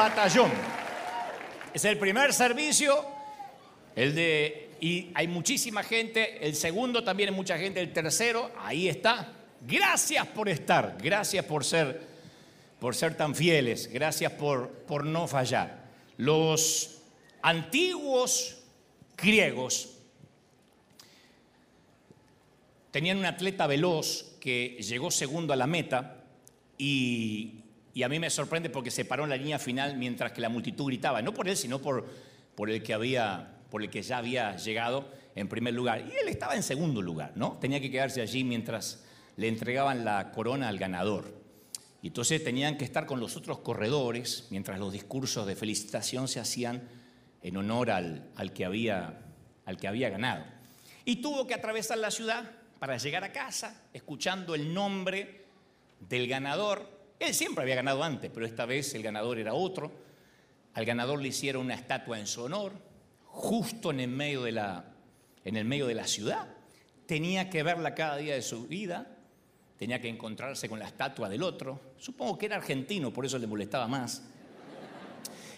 batallón. Es el primer servicio. El de. Y hay muchísima gente. El segundo también hay mucha gente. El tercero, ahí está. Gracias por estar. Gracias por ser, por ser tan fieles. Gracias por, por no fallar. Los antiguos griegos tenían un atleta veloz que llegó segundo a la meta y, a mí me sorprende porque se paró en la línea final mientras que la multitud gritaba, no por él, sino por, por, el, que había, por el que ya había llegado en primer lugar. Y él estaba en segundo lugar, ¿no? Tenía que quedarse allí mientras le entregaban la corona al ganador. Y entonces tenían que estar con los otros corredores mientras los discursos de felicitación se hacían en honor al, que había, al que había ganado. Y tuvo que atravesar la ciudad para llegar a casa, escuchando el nombre del ganador. Él siempre había ganado antes, pero esta vez el ganador era otro. Al ganador le hicieron una estatua en su honor, justo en el medio de la, en el medio de la ciudad. Tenía que verla cada día de su vida, tenía que encontrarse con la estatua del otro. Supongo que era argentino, por eso le molestaba más.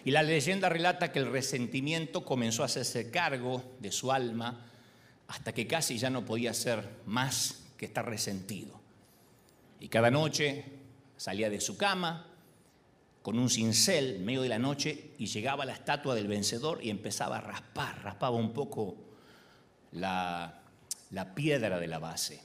Y la leyenda relata que el resentimiento comenzó a hacerse cargo de su alma hasta que casi ya no podía ser más que estar resentido. Y cada noche salía de su cama con un cincel en medio de la noche y llegaba a la estatua del vencedor y empezaba a raspar, raspaba un poco la, piedra de la base.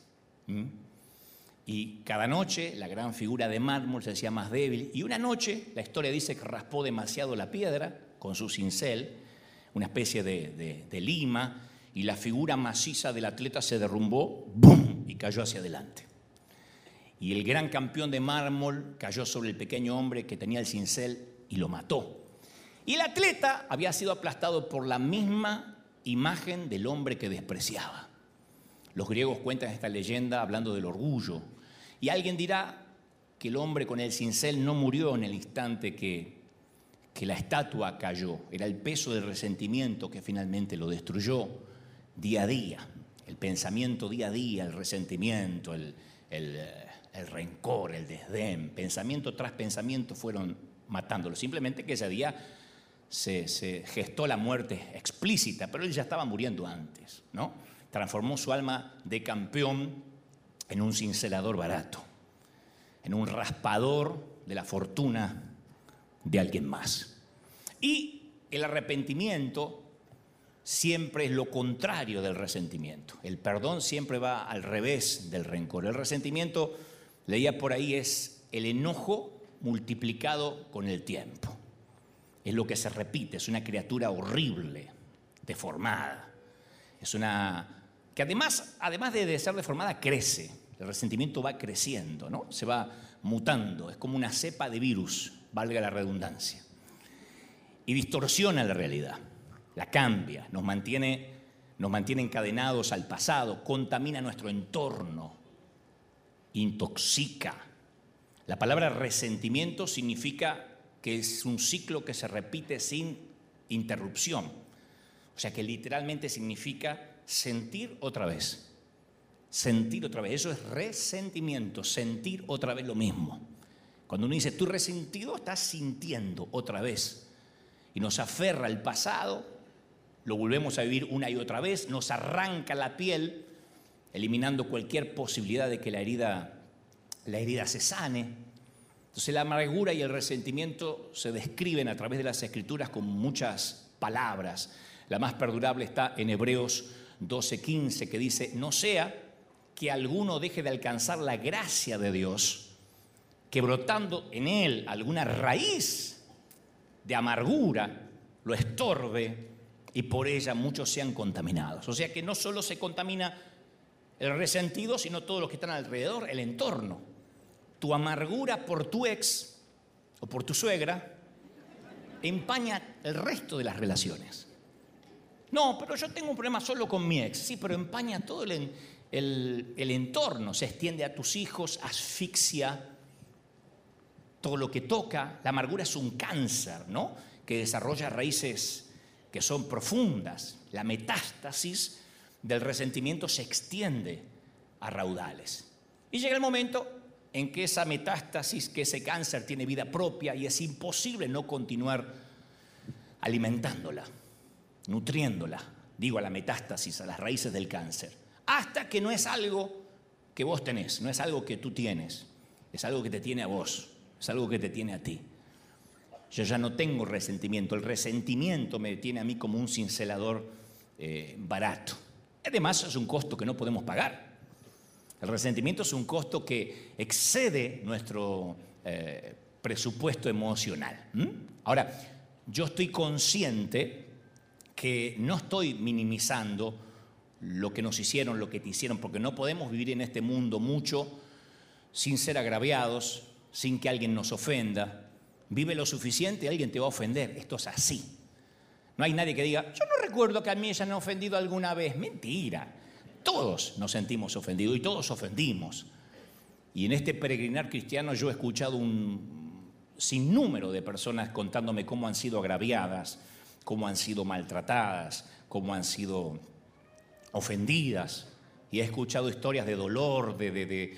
Y cada noche la gran figura de mármol se hacía más débil. Y una noche la historia dice que raspó demasiado la piedra con su cincel, una especie de, lima, y la figura maciza del atleta se derrumbó, ¡bum! y cayó hacia adelante. Y el gran campeón de mármol cayó sobre el pequeño hombre que tenía el cincel y lo mató. Y el atleta había sido aplastado por la misma imagen del hombre que despreciaba. Los griegos cuentan esta leyenda hablando del orgullo, y alguien dirá que el hombre con el cincel no murió en el instante que, que la estatua cayó. Era el peso del resentimiento que finalmente lo destruyó día a día. El pensamiento día a día, el resentimiento, el, rencor, el desdén, pensamiento tras pensamiento fueron matándolo. Simplemente que ese día se, se, gestó la muerte explícita, pero él ya estaba muriendo antes, ¿no? Transformó su alma de campeón en un cincelador barato, en un raspador de la fortuna de alguien más. Y el arrepentimiento siempre es lo contrario del resentimiento. El perdón siempre va al revés del rencor. El resentimiento, leía por ahí, es el enojo multiplicado con el tiempo. Es lo que se repite, es una criatura horrible, deformada. Es una que además, además de ser deformada, crece. El resentimiento va creciendo, ¿no? Se va mutando, es como una cepa de virus, valga la redundancia. Y distorsiona la realidad, la cambia, nos mantiene, nos mantiene encadenados al pasado, contamina nuestro entorno, intoxica. La palabra resentimiento significa que es un ciclo que se repite sin interrupción. O sea que literalmente significa sentir otra vez. Sentir otra vez. Eso es resentimiento, sentir otra vez lo mismo. Cuando uno dice, tú resentido, estás sintiendo otra vez. Y nos aferra al pasado, lo volvemos a vivir una y otra vez, nos arranca la piel, eliminando cualquier posibilidad de que la herida, la herida se sane. Entonces la amargura y el resentimiento se describen a través de las escrituras con muchas palabras. La más perdurable está en Hebreos 12:15 que dice, no sea que alguno deje de alcanzar la gracia de Dios, que brotando en él alguna raíz de amargura lo estorbe y por ella muchos sean contaminados. O sea que no solo se contamina el resentido, sino todos los que están alrededor, el entorno. Tu amargura por tu ex o por tu suegra, empaña el resto de las relaciones. No, pero yo tengo un problema solo con mi ex. Sí, pero empaña todo el, el, entorno, se extiende a tus hijos, asfixia todo lo que toca. La amargura es un cáncer, ¿no? Que desarrolla raíces que son profundas. La metástasis del resentimiento se extiende a raudales. Y llega el momento en que esa metástasis, que ese cáncer tiene vida propia y es imposible no continuar alimentándola, nutriéndola, digo a la metástasis, a las raíces del cáncer, hasta que no es algo que vos tenés, no es algo que tú tienes, es algo que te tiene a vos, es algo que te tiene a ti. Yo ya no tengo resentimiento, el resentimiento me tiene a mí como un cincelador eh, barato. Además es un costo que no podemos pagar. El resentimiento es un costo que excede nuestro eh, presupuesto emocional. Ahora, yo estoy consciente que no estoy minimizando lo que nos hicieron, lo que te hicieron, porque no podemos vivir en este mundo mucho sin ser agraviados, sin que alguien nos ofenda. Vive lo suficiente y alguien te va a ofender. Esto es así. No hay nadie que diga, yo no recuerdo que a mí hayan ofendido alguna vez. Mentira. Todos nos sentimos ofendidos y todos ofendimos. Y en este peregrinar cristiano yo he escuchado un sinnúmero de personas contándome cómo han sido agraviadas, cómo han sido maltratadas, cómo han sido ofendidas. Y he escuchado historias de dolor, de,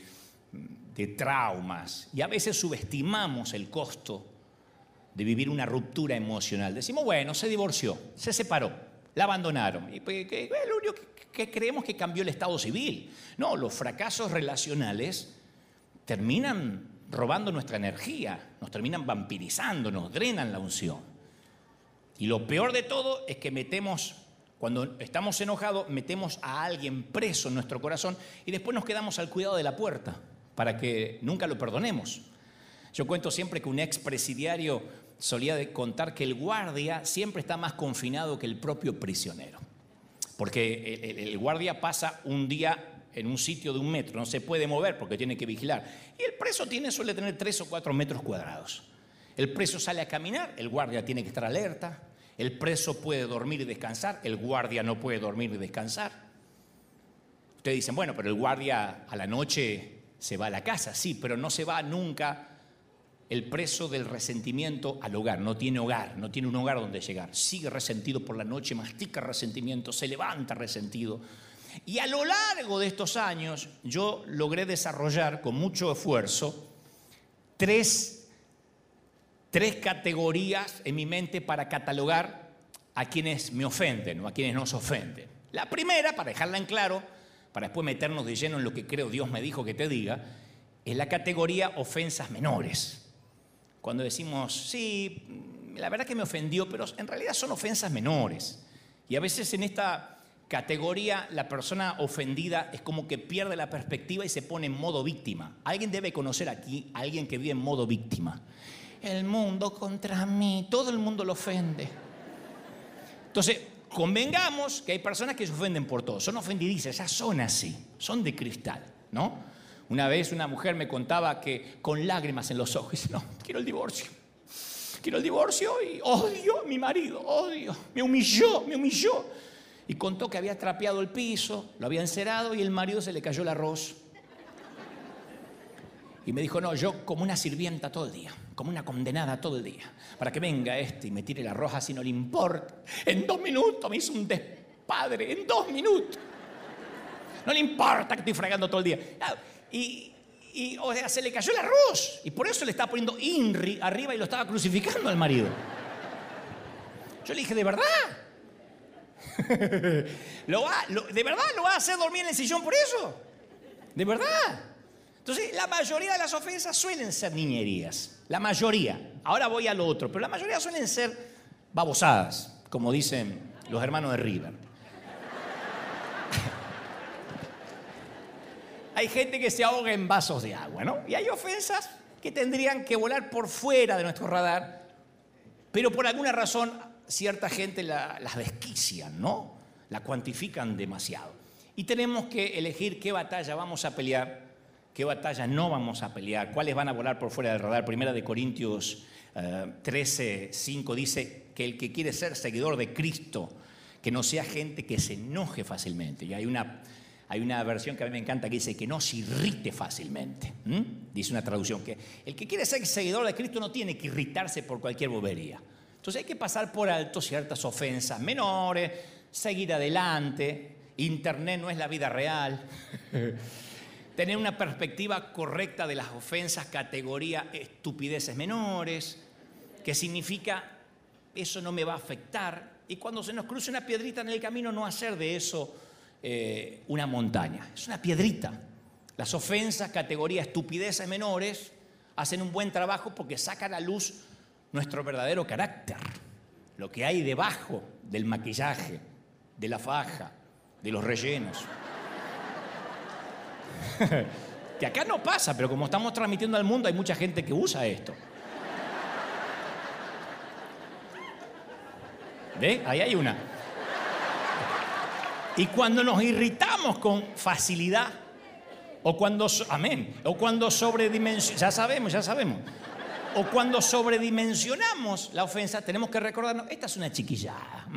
de traumas. Y a veces subestimamos el costo de vivir una ruptura emocional. Decimos, bueno, se divorció, se separó, la abandonaron. Y pues, lo único que creemos que cambió el estado civil. No, los fracasos relacionales terminan robando nuestra energía, nos terminan vampirizando, nos drenan la unción. Y lo peor de todo es que metemos, cuando estamos enojados, metemos a alguien preso en nuestro corazón y después nos quedamos al cuidado de la puerta para que nunca lo perdonemos. Yo cuento siempre que un expresidiario solía contar que el guardia siempre está más confinado que el propio prisionero. Porque el, guardia pasa un día en un sitio de un metro, no se puede mover porque tiene que vigilar. Y el preso tiene, suele tener tres o cuatro metros cuadrados. El preso sale a caminar, el guardia tiene que estar alerta. El preso puede dormir y descansar, el guardia no puede dormir y descansar. Ustedes dicen, bueno, pero el guardia a la noche se va a la casa, sí, pero no se va nunca el preso del resentimiento al hogar, no tiene hogar, no tiene un hogar donde llegar, sigue resentido por la noche, mastica resentimiento, se levanta resentido. Y a lo largo de estos años yo logré desarrollar con mucho esfuerzo tres, tres categorías en mi mente para catalogar a quienes me ofenden o a quienes nos ofenden. La primera, para dejarla en claro, para después meternos de lleno en lo que creo Dios me dijo que te diga, es la categoría ofensas menores. Cuando decimos, sí, la verdad que me ofendió, pero en realidad son ofensas menores. Y a veces en esta categoría la persona ofendida es como que pierde la perspectiva y se pone en modo víctima. Alguien debe conocer aquí a alguien que vive en modo víctima. El mundo contra mí, todo el mundo lo ofende. Entonces, convengamos que hay personas que se ofenden por todo, son ofendidizas, ya son así, son de cristal, ¿no? Una vez una mujer me contaba que con lágrimas en los ojos, dice, no, quiero el divorcio. Quiero el divorcio y odio a mi marido, odio. Me humilló, me humilló. Y contó que había trapeado el piso, lo había encerado y el marido se le cayó el arroz. Y me dijo, no, yo como una sirvienta todo el día, como una condenada todo el día, para que venga este y me tire el arroz así no le importa. En dos minutos me hizo un despadre, en dos minutos. No le importa que estoy fregando todo el día. Y, o sea, se le cayó el arroz. Y por eso le estaba poniendo INRI arriba y lo estaba crucificando al marido. Yo le dije, ¿de verdad? ¿Lo va, ¿De verdad lo va a hacer dormir en el sillón por eso? ¿De verdad? Entonces, la mayoría de las ofensas suelen ser niñerías. La mayoría. Ahora voy a lo otro. Pero la mayoría suelen ser babosadas, como dicen los hermanos de River. Hay gente que se ahoga en vasos de agua, ¿no? Y hay ofensas que tendrían que volar por fuera de nuestro radar, pero por alguna razón cierta gente las desquician, ¿no? La cuantifican demasiado. Y tenemos que elegir qué batalla vamos a pelear, qué batallas no vamos a pelear, cuáles van a volar por fuera del radar. Primera de Corintios 13, eh, 5 dice que el que quiere ser seguidor de Cristo, que no sea gente que se enoje fácilmente. Y hay una, hay una versión que a mí me encanta que dice que no se irrite fácilmente. Dice una traducción que el que quiere ser seguidor de Cristo no tiene que irritarse por cualquier bobería. Entonces hay que pasar por alto ciertas ofensas menores, seguir adelante. Internet no es la vida real. Tener una perspectiva correcta de las ofensas, categoría estupideces menores, que significa eso no me va a afectar. Y cuando se nos cruce una piedrita en el camino, no hacer de eso eh, una montaña. Es una piedrita. Las ofensas, categoría estupideces menores, hacen un buen trabajo porque sacan a luz nuestro verdadero carácter, lo que hay debajo del maquillaje, de la faja, de los rellenos. que acá no pasa, pero como estamos transmitiendo al mundo hay mucha gente que usa esto. ¿Ve? Ahí hay una. Y cuando nos irritamos con facilidad, o cuando, amén, o cuando sobredimensionamos, ya sabemos, ya sabemos, o cuando sobredimensionamos la ofensa, tenemos que recordarnos, esta es una chiquillada,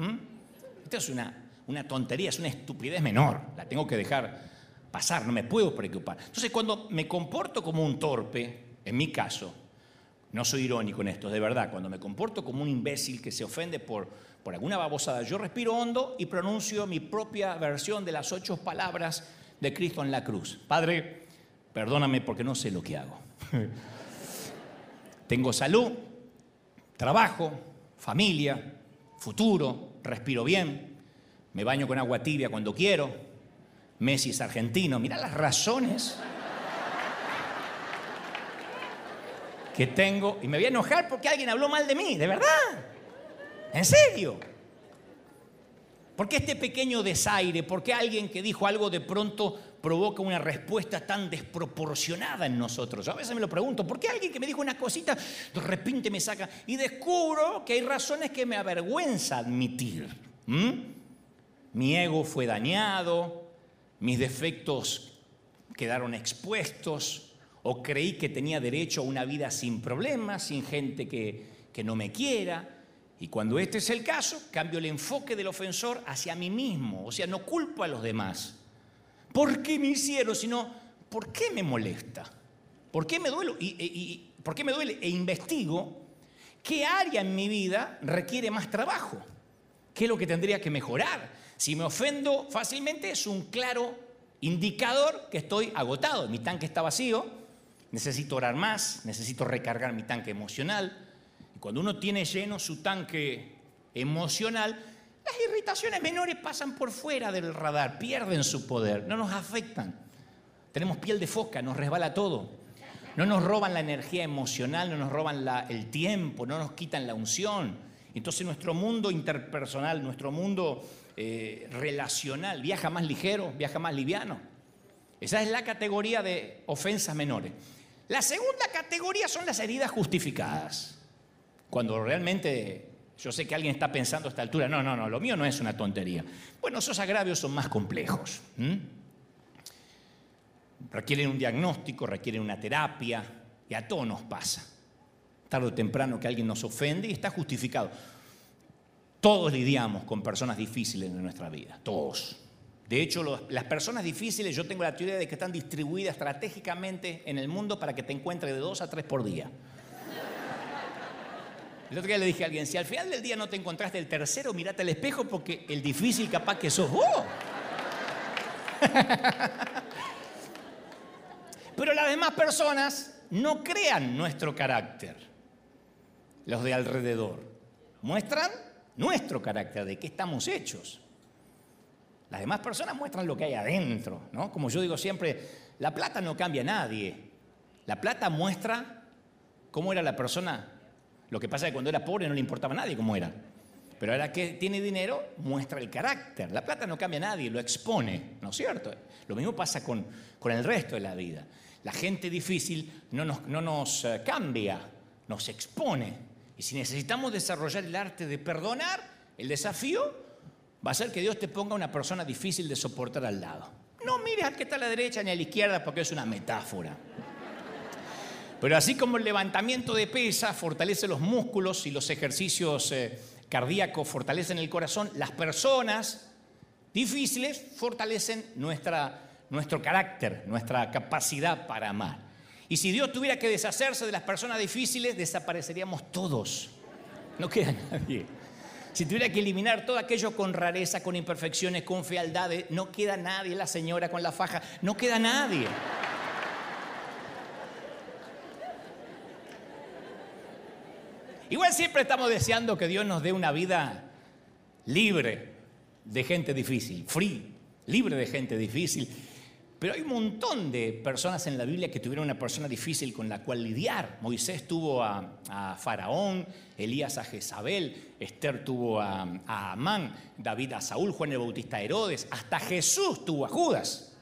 esta es una, una tontería, es una estupidez menor, la tengo que dejar pasar, no me puedo preocupar. Entonces, cuando me comporto como un torpe, en mi caso, no soy irónico en esto, de verdad, cuando me comporto como un imbécil que se ofende por, por alguna babosada, yo respiro hondo y pronuncio mi propia versión de las ocho palabras de Cristo en la cruz. Padre, perdóname porque no sé lo que hago. Tengo salud, trabajo, familia, futuro, respiro bien, me baño con agua tibia cuando quiero, Messi es argentino, mira las razones que tengo. Y me voy a enojar porque alguien habló mal de mí, de verdad, en serio. ¿Por qué este pequeño desaire? ¿Por qué alguien que dijo algo de pronto provoca una respuesta tan desproporcionada en nosotros? a veces me lo pregunto, ¿por qué alguien que me dijo una cosita de repente me saca? Y descubro que hay razones que me avergüenza admitir. Mi ego fue dañado, mis defectos quedaron expuestos, o creí que tenía derecho a una vida sin problemas, sin gente que, que no me quiera. Y cuando este es el caso, cambio el enfoque del ofensor hacia mí mismo. O sea, no culpo a los demás. ¿Por qué me hicieron? Sino, ¿por qué me molesta? ¿Por qué me duele? Y, ¿Por qué me duele? E investigo qué área en mi vida requiere más trabajo. ¿Qué es lo que tendría que mejorar? Si me ofendo fácilmente es un claro indicador que estoy agotado. Mi tanque está vacío, necesito orar más, necesito recargar mi tanque emocional, cuando uno tiene lleno su tanque emocional, las irritaciones menores pasan por fuera del radar, pierden su poder, no nos afectan. Tenemos piel de foca, nos resbala todo. No nos roban la energía emocional, no nos roban el tiempo, no nos quitan la unción. Entonces nuestro mundo interpersonal, nuestro mundo eh, relacional viaja más ligero, viaja más liviano. Esa es la categoría de ofensas menores. La segunda categoría son las heridas justificadas. Cuando realmente yo sé que alguien está pensando a esta altura, no, no, no, lo mío no es una tontería. Bueno, esos agravios son más complejos. Requieren un diagnóstico, requieren una terapia, y a todos nos pasa. Tarde o temprano que alguien nos ofende y está justificado. Todos lidiamos con personas difíciles en nuestra vida, todos. De hecho, las personas difíciles, yo tengo la teoría de que están distribuidas estratégicamente en el mundo para que te encuentres de dos a tres por día. El otro día le dije a alguien, si al final del día no te encontraste el tercero, mirate al espejo porque el difícil capaz que sos vos. Pero las demás personas no crean nuestro carácter, los de alrededor. Muestran nuestro carácter, de qué estamos hechos. Las demás personas muestran lo que hay adentro, ¿no? Como yo digo siempre, la plata no cambia a nadie. La plata muestra cómo era la persona lo que pasa es que cuando era pobre no le importaba a nadie cómo era. Pero ahora que tiene dinero, muestra el carácter. La plata no cambia a nadie, lo expone, ¿no es cierto? Lo mismo pasa con, con el resto de la vida. La gente difícil no nos, no nos eh, cambia, nos expone. Y si necesitamos desarrollar el arte de perdonar, el desafío va a ser que Dios te ponga una persona difícil de soportar al lado. no mires al que está a la derecha ni a la izquierda porque es una metáfora. Pero así como el levantamiento de pesa fortalece los músculos y los ejercicios eh, cardíacos fortalecen el corazón, las personas difíciles fortalecen nuestra, nuestro carácter, nuestra capacidad para amar. Y si Dios tuviera que deshacerse de las personas difíciles, desapareceríamos todos. No queda nadie. Si tuviera que eliminar todo aquello con rareza, con imperfecciones, con fealdades, no queda nadie. La señora con la faja, no queda nadie. Igual siempre estamos deseando que Dios nos dé una vida libre de gente difícil, free, libre de gente difícil. Pero hay un montón de personas en la Biblia que tuvieron una persona difícil con la cual lidiar. Moisés tuvo a, Faraón, Elías a Jezabel, Esther tuvo a, a, Amán, David a Saúl, Juan el Bautista a Herodes, hasta Jesús tuvo a Judas.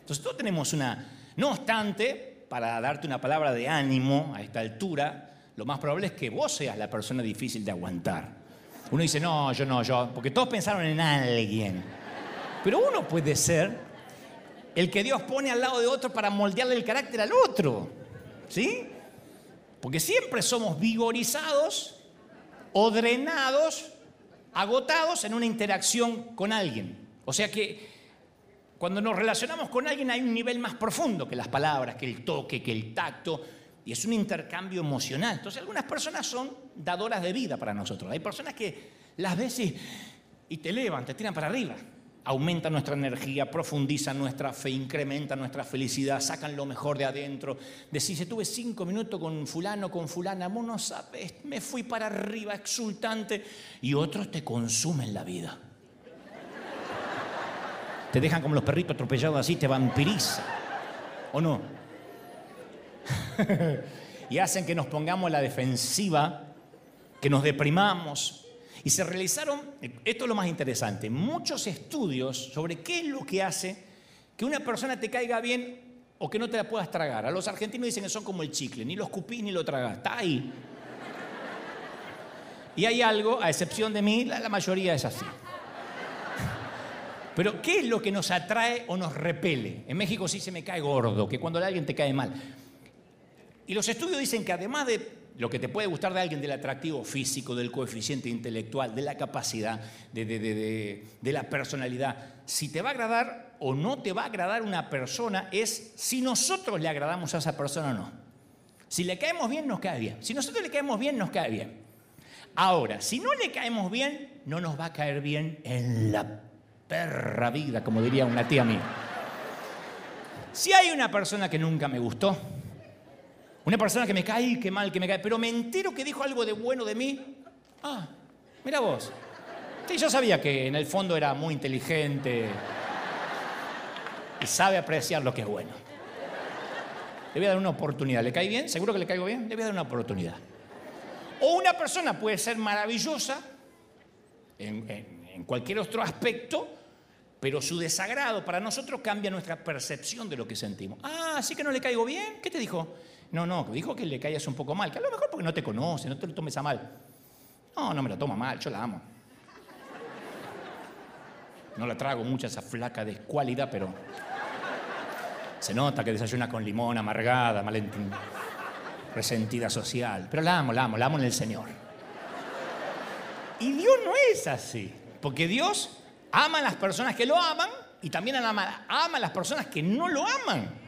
Entonces todos tenemos una... No obstante, para darte una palabra de ánimo a esta altura, lo más probable es que vos seas la persona difícil de aguantar. Uno dice, no, yo no, yo, porque todos pensaron en alguien. Pero uno puede ser el que Dios pone al lado de otro para moldearle el carácter al otro. ¿Sí? Porque siempre somos vigorizados o drenados, agotados en una interacción con alguien. O sea que cuando nos relacionamos con alguien hay un nivel más profundo que las palabras, que el toque, que el tacto, y es un intercambio emocional. Entonces algunas personas son dadoras de vida para nosotros. Hay personas que las ves y, te elevan, te tiran para arriba. Aumentan nuestra energía, profundizan nuestra fe, incrementan nuestra felicidad, sacan lo mejor de adentro. Decís, tuve cinco minutos con fulano, con fulana, no sabes, me fui para arriba exultante. Y otros te consumen la vida. Te dejan como los perritos atropellados así, te vampirizan. ¿O no? y hacen que nos pongamos la defensiva, que nos deprimamos. Y se realizaron, esto es lo más interesante, muchos estudios sobre qué es lo que hace que una persona te caiga bien o que no te la puedas tragar. A los argentinos dicen que son como el chicle, ni lo escupís ni lo tragás, está ahí. Y hay algo, a excepción de mí, la, mayoría es así. Pero, ¿qué es lo que nos atrae o nos repele? En México sí se me cae gordo, que cuando alguien te cae mal. Y los estudios dicen que además de lo que te puede gustar de alguien, del atractivo físico, del coeficiente intelectual, de la capacidad, de, la personalidad, si te va a agradar o no te va a agradar una persona es si nosotros le agradamos a esa persona o no. Si le caemos bien, nos cae bien. Si nosotros le caemos bien, nos cae bien. Ahora, si no le caemos bien, no nos va a caer bien en la perra vida, como diría una tía mía. Si hay una persona que nunca me gustó, una persona que me cae, qué mal que me cae, pero me entero que dijo algo de bueno de mí. Ah, mira vos. Sí, yo sabía que en el fondo era muy inteligente y sabe apreciar lo que es bueno. Le voy a dar una oportunidad. ¿Le cae bien? ¿Seguro que le caigo bien? Le voy a dar una oportunidad. O una persona puede ser maravillosa en, en cualquier otro aspecto, pero su desagrado para nosotros cambia nuestra percepción de lo que sentimos. Ah, ¿sí que no le caigo bien? ¿Qué te dijo? No, no, dijo que le callas un poco mal, que a lo mejor porque no te conoce, no te lo tomes a mal. No, no me lo toma mal, yo la amo. No la trago mucha esa flaca de cualidad, pero se nota que desayuna con limón, amargada, malentendida, resentida social. Pero la amo, la amo, la amo en el Señor. Y Dios no es así, porque Dios ama a las personas que lo aman y también ama a las personas que no lo aman.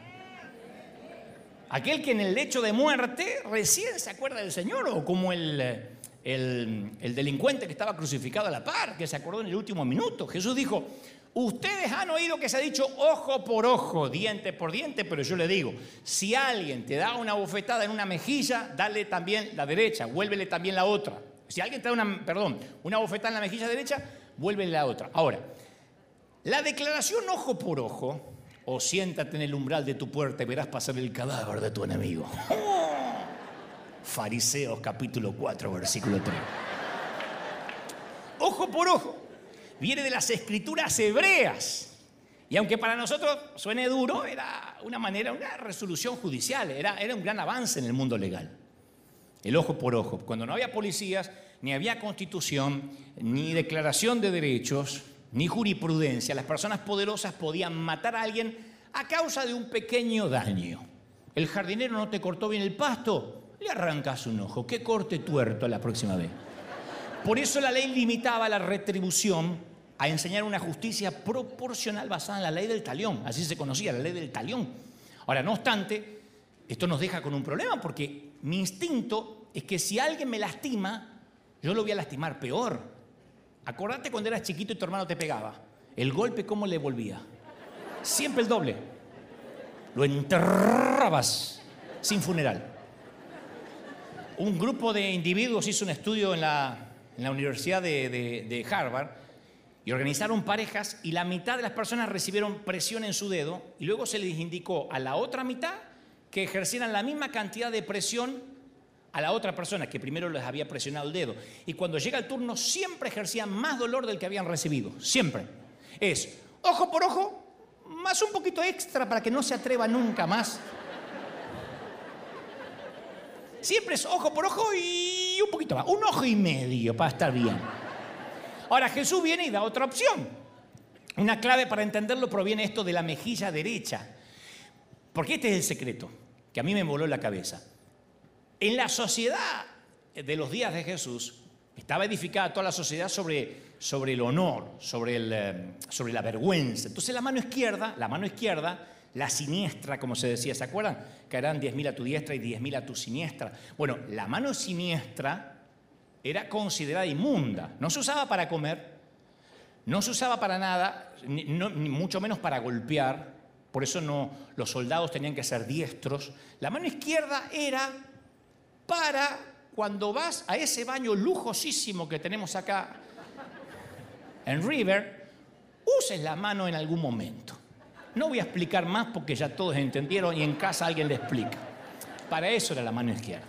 Aquel que en el lecho de muerte recién se acuerda del Señor, o como el, el, delincuente que estaba crucificado a la par, que se acordó en el último minuto. Jesús dijo, ustedes han oído que se ha dicho ojo por ojo, diente por diente, pero yo le digo, si alguien te da una bofetada en una mejilla, dale también la derecha, vuélvele también la otra. Si alguien te da una, perdón, una bofetada en la mejilla derecha, vuélvele la otra. Ahora, la declaración ojo por ojo o siéntate en el umbral de tu puerta y verás pasar el cadáver de tu enemigo. Fariseos capítulo 4, versículo 3. Ojo por ojo. Viene de las escrituras hebreas. Y aunque para nosotros suene duro, era una manera, una resolución judicial, era, era un gran avance en el mundo legal. El ojo por ojo. Cuando no había policías, ni había constitución, ni declaración de derechos, ni jurisprudencia, las personas poderosas podían matar a alguien a causa de un pequeño daño. El jardinero no te cortó bien el pasto, le arrancas un ojo. Que corte tuerto la próxima vez. Por eso la ley limitaba la retribución a enseñar una justicia proporcional basada en la ley del talión. Así se conocía, la ley del talión. Ahora, no obstante, esto nos deja con un problema porque mi instinto es que si alguien me lastima, yo lo voy a lastimar peor. Acordate cuando eras chiquito y tu hermano te pegaba. El golpe, ¿cómo le volvía? Siempre el doble. Lo enterrabas sin funeral. Un grupo de individuos hizo un estudio en la, Universidad de Harvard y organizaron parejas y la mitad de las personas recibieron presión en su dedo y luego se les indicó a la otra mitad que ejercieran la misma cantidad de presión a la otra persona que primero les había presionado el dedo. Y cuando llega el turno siempre ejercían más dolor del que habían recibido. Siempre. Es ojo por ojo, más un poquito extra para que no se atreva nunca más. Siempre es ojo por ojo y un poquito más. Un ojo y medio para estar bien. Ahora Jesús viene y da otra opción. Una clave para entenderlo proviene esto de la mejilla derecha. Porque este es el secreto que a mí me voló la cabeza. En la sociedad de los días de Jesús estaba edificada toda la sociedad sobre, sobre el honor, sobre, el, eh, sobre la vergüenza. Entonces la mano izquierda, la mano izquierda, la siniestra, como se decía, ¿se acuerdan? Eran 10.000 a tu diestra y 10.000 a tu siniestra. Bueno, la mano siniestra era considerada inmunda. No se usaba para comer, no se usaba para nada, ni, mucho menos para golpear. Por eso no, los soldados tenían que ser diestros. La mano izquierda era para cuando vas a ese baño lujosísimo que tenemos acá en River, uses la mano en algún momento. No voy a explicar más porque ya todos entendieron y en casa alguien le explica. Para eso era la mano izquierda.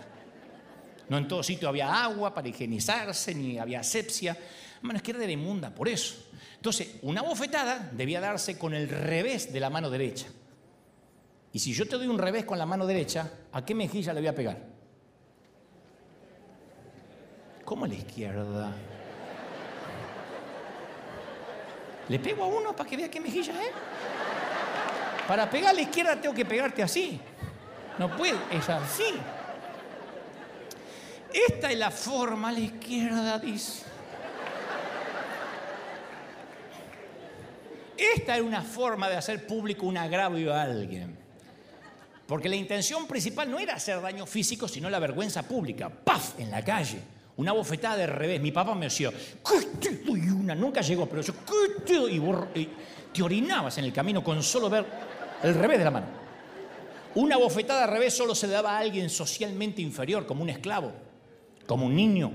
No en todo sitio había agua para higienizarse, ni había asepsia. La mano izquierda era inmunda, por eso. Entonces, una bofetada debía darse con el revés de la mano derecha. Y si yo te doy un revés con la mano derecha, ¿a qué mejilla le voy a pegar? ¿Cómo a la izquierda? ¿Le pego a uno para que vea qué mejilla es? Para pegar a la izquierda tengo que pegarte así. No puedo, es así. Esta es la forma a la izquierda, dice. Esta es una forma de hacer público un agravio a alguien. Porque la intención principal no era hacer daño físico, sino la vergüenza pública. ¡Paf! En la calle. Una bofetada de revés. Mi papá me decía, ¿qué te doy una? Nunca llegó, pero yo, ¿qué te doy? Y, te orinabas en el camino con solo ver el revés de la mano. Una bofetada de revés solo se daba a alguien socialmente inferior, como un esclavo como un niño.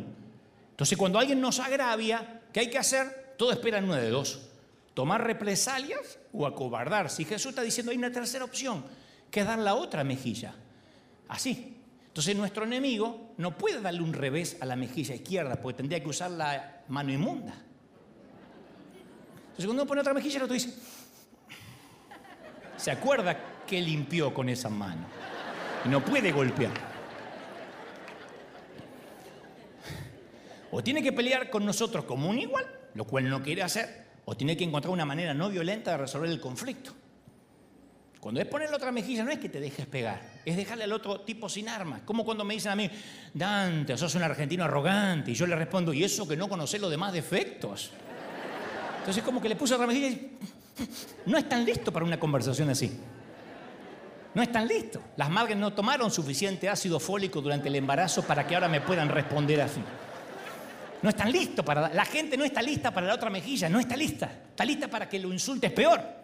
Entonces, cuando alguien nos agravia, ¿qué hay que hacer? Todo espera en una de dos. Tomar represalias o acobardarse. Y Jesús está diciendo, hay una tercera opción, que es dar la otra mejilla. Así. Entonces, nuestro enemigo no puede darle un revés a la mejilla izquierda, porque tendría que usar la mano inmunda. Entonces, cuando uno pone otra mejilla, el otro dice, se acuerda que limpió con esa mano. Y no puede golpear. O tiene que pelear con nosotros como un igual, lo cual no quiere hacer, o tiene que encontrar una manera no violenta de resolver el conflicto. Cuando es poner la otra mejilla, no es que te dejes pegar, es dejarle al otro tipo sin armas. Como cuando me dicen a mí, Dante, sos un argentino arrogante, y yo le respondo, ¿y eso que no conoces los demás defectos? Entonces, como que le puse otra mejilla y no están listos para una conversación así. No están listos. Las madres no tomaron suficiente ácido fólico durante el embarazo para que ahora me puedan responder así. No están listos para... La gente no está lista para la otra mejilla, no está lista. Está lista para que lo insultes peor.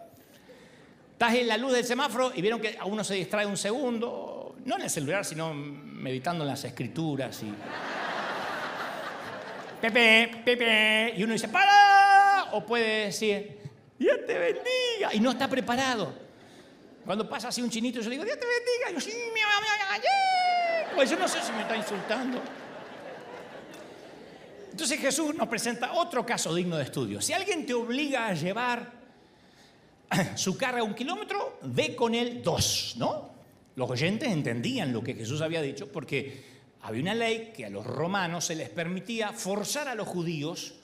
Estás en la luz del semáforo y vieron que a uno se distrae un segundo, no en el celular, sino meditando en las escrituras y... Pepe, Pepe, y uno dice, ¡para! O puede decir, Dios te bendiga, y no está preparado. Cuando pasa así un chinito, yo le digo, Dios te bendiga, y yo, sí, mi Pues yo no sé si me está insultando. Entonces Jesús nos presenta otro caso digno de estudio. Si alguien te obliga a llevar su carga un kilómetro, ve con él dos, ¿no? Los oyentes entendían lo que Jesús había dicho porque había una ley que a los romanos se les permitía forzar a los judíos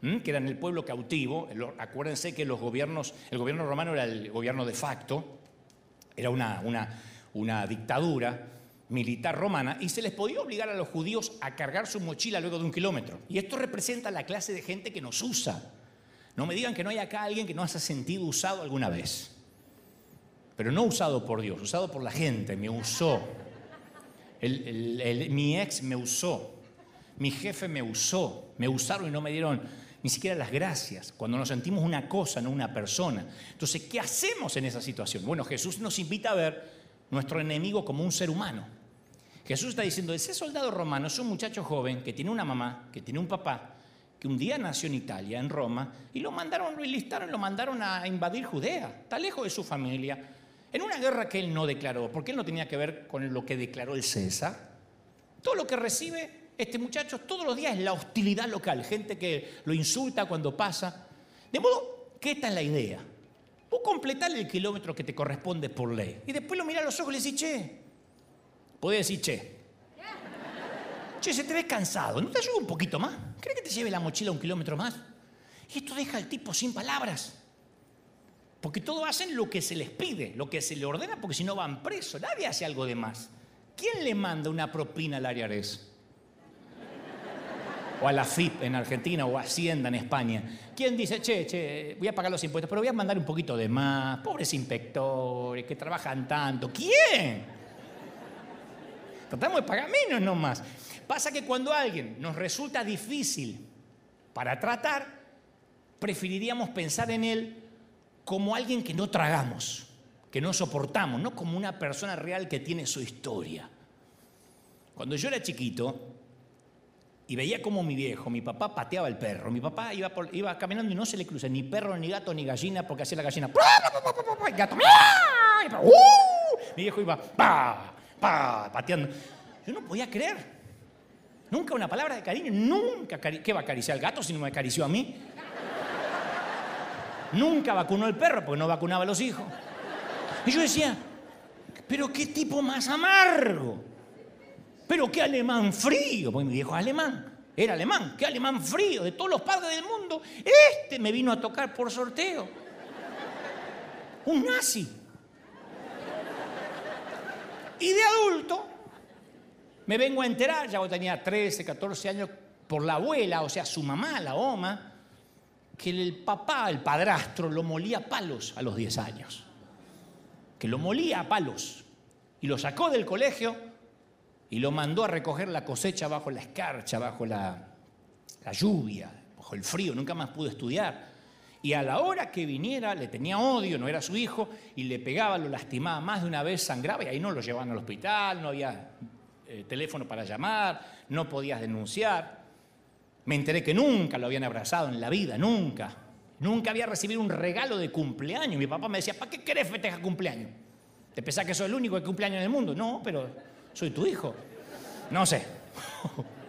que eran el pueblo cautivo. Acuérdense que los gobiernos, el gobierno romano era el gobierno de facto, era una, una, una dictadura militar romana y se les podía obligar a los judíos a cargar su mochila luego de un kilómetro. Y esto representa la clase de gente que nos usa. No me digan que no hay acá alguien que no se sentido usado alguna vez. Pero no usado por Dios, usado por la gente, me usó. mi ex me usó. Mi jefe me usó. Me usaron y no me dieron ni siquiera las gracias. Cuando nos sentimos una cosa, no una persona. Entonces, ¿qué hacemos en esa situación? Bueno, Jesús nos invita a ver nuestro enemigo como un ser humano. Jesús está diciendo, ese soldado romano es un muchacho joven que tiene una mamá, que tiene un papá, que un día nació en Italia, en Roma, y lo mandaron, lo enlistaron, lo mandaron a invadir Judea, está lejos de su familia, en una guerra que él no declaró, porque él no tenía que ver con lo que declaró el César. Todo lo que recibe este muchacho todos los días es la hostilidad local, gente que lo insulta cuando pasa. De modo que esta es la idea. Vos completar el kilómetro que te corresponde por ley. Y después lo mira a los ojos y le decís, che, Podés decir, che. Che, se te ve cansado. ¿No te ayuda un poquito más? ¿Crees que te lleve la mochila un kilómetro más? Y esto deja al tipo sin palabras. Porque todos hacen lo que se les pide, lo que se le ordena, porque si no van presos. Nadie hace algo de más. ¿Quién le manda una propina al ARES? O a la FIP en Argentina o a Hacienda en España. ¿Quién dice, che, che, voy a pagar los impuestos, pero voy a mandar un poquito de más? Pobres inspectores que trabajan tanto. ¿Quién? Tratamos de pagar menos nomás. Pasa que cuando alguien nos resulta difícil para tratar, preferiríamos pensar en él como alguien que no tragamos, que no soportamos, no como una persona real que tiene su historia. Cuando yo era chiquito y veía como mi viejo, mi papá pateaba el perro, mi papá iba, caminando y no se le cruza ni perro, ni gato, ni gallina, porque hacía la gallina. Gato, ¡uh! mi viejo iba, ¡pa! pateando. Yo no podía creer. Nunca una palabra de cariño, nunca. ¿Qué va a acariciar al gato si no me acarició a mí? Nunca vacunó el perro porque no vacunaba a los hijos. Y yo decía, pero qué tipo más amargo. Pero qué alemán frío. Porque mi viejo es alemán. Era alemán. Qué alemán frío. De todos los padres del mundo, este me vino a tocar por sorteo. Un nazi. Y de adulto me vengo a enterar, ya tenía 13, 14 años, por la abuela, o sea, su mamá, la oma, que el papá, el padrastro, lo molía a palos a los 10 años. Que lo molía a palos. Y lo sacó del colegio y lo mandó a recoger la cosecha bajo la escarcha, bajo la, la lluvia, bajo el frío. Nunca más pudo estudiar. Y a la hora que viniera le tenía odio, no era su hijo, y le pegaba, lo lastimaba más de una vez, sangraba, y ahí no lo llevaban al hospital, no había eh, teléfono para llamar, no podías denunciar. Me enteré que nunca lo habían abrazado en la vida, nunca. Nunca había recibido un regalo de cumpleaños. Mi papá me decía, ¿para qué querés festejar cumpleaños? ¿Te pensás que soy el único que cumpleaños en el mundo? No, pero soy tu hijo. No sé.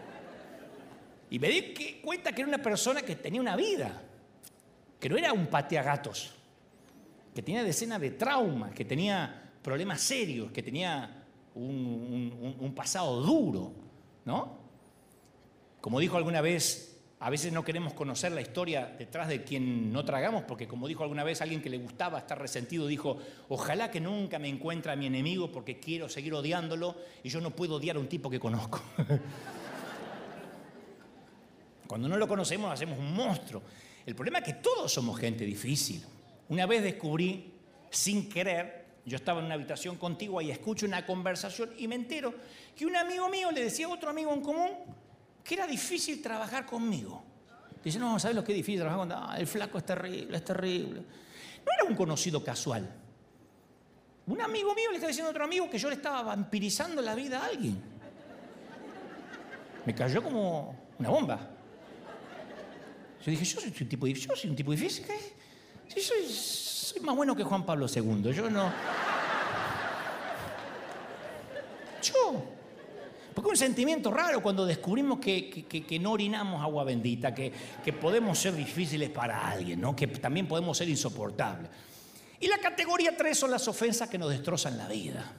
y me di cuenta que era una persona que tenía una vida que no era un pateagatos, que tenía decenas de traumas, que tenía problemas serios, que tenía un, pasado duro, ¿no? Como dijo alguna vez, a veces no queremos conocer la historia detrás de quien no tragamos, porque como dijo alguna vez alguien que le gustaba estar resentido, dijo, ojalá que nunca me encuentre a mi enemigo porque quiero seguir odiándolo y yo no puedo odiar a un tipo que conozco. Cuando no lo conocemos hacemos un monstruo. El problema es que todos somos gente difícil. Una vez descubrí, sin querer, yo estaba en una habitación contigua y escucho una conversación y me entero que un amigo mío le decía a otro amigo en común que era difícil trabajar conmigo. Dice, no, ¿sabes lo que es difícil trabajar conmigo? Ah, el flaco es terrible, es terrible. No era un conocido casual. Un amigo mío le estaba diciendo a otro amigo que yo le estaba vampirizando la vida a alguien. Me cayó como una bomba. Yo dije, yo soy un tipo, difícil. ¿qué? Soy, soy más bueno que Juan Pablo II. Yo no. Yo. Porque es un sentimiento raro cuando descubrimos que, no orinamos agua bendita, que, que, podemos ser difíciles para alguien, ¿no? que también podemos ser insoportables. Y la categoría 3 son las ofensas que nos destrozan la vida.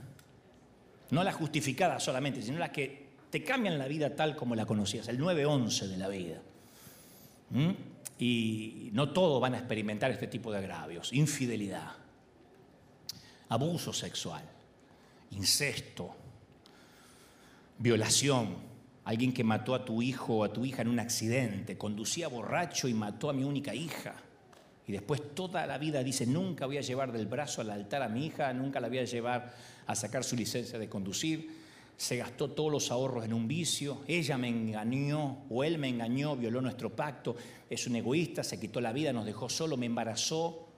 No las justificadas solamente, sino las que te cambian la vida tal como la conocías, el 9-11 de la vida. ¿Mm? Y no todos van a experimentar este tipo de agravios. Infidelidad, abuso sexual, incesto, violación, alguien que mató a tu hijo o a tu hija en un accidente, conducía borracho y mató a mi única hija. Y después toda la vida dice, nunca voy a llevar del brazo al altar a mi hija, nunca la voy a llevar a sacar su licencia de conducir. Se gastó todos los ahorros en un vicio, ella me engañó o él me engañó, violó nuestro pacto, es un egoísta, se quitó la vida, nos dejó solo, me embarazó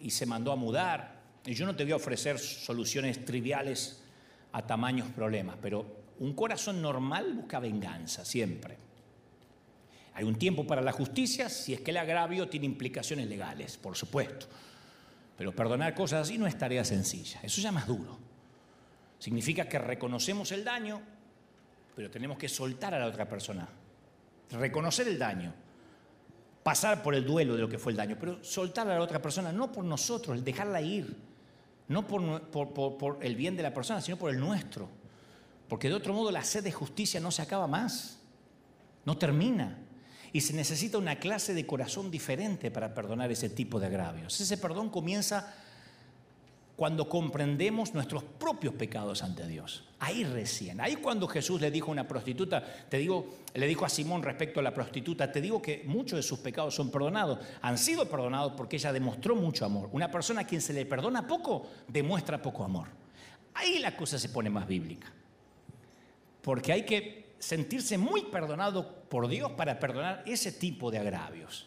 y se mandó a mudar. Y yo no te voy a ofrecer soluciones triviales a tamaños problemas, pero un corazón normal busca venganza, siempre. Hay un tiempo para la justicia si es que el agravio tiene implicaciones legales, por supuesto. Pero perdonar cosas así no es tarea sencilla, eso ya más duro. Significa que reconocemos el daño, pero tenemos que soltar a la otra persona. Reconocer el daño, pasar por el duelo de lo que fue el daño, pero soltar a la otra persona, no por nosotros, dejarla ir, no por, por el bien de la persona, sino por el nuestro. Porque de otro modo la sed de justicia no se acaba más, no termina. Y se necesita una clase de corazón diferente para perdonar ese tipo de agravios. Ese perdón comienza cuando comprendemos nuestros propios pecados ante Dios. Ahí recién, ahí cuando Jesús le dijo a una prostituta, te digo, le dijo a Simón respecto a la prostituta, te digo que muchos de sus pecados son perdonados, han sido perdonados porque ella demostró mucho amor. Una persona a quien se le perdona poco, demuestra poco amor. Ahí la cosa se pone más bíblica porque hay que sentirse muy perdonado por Dios para perdonar ese tipo de agravios.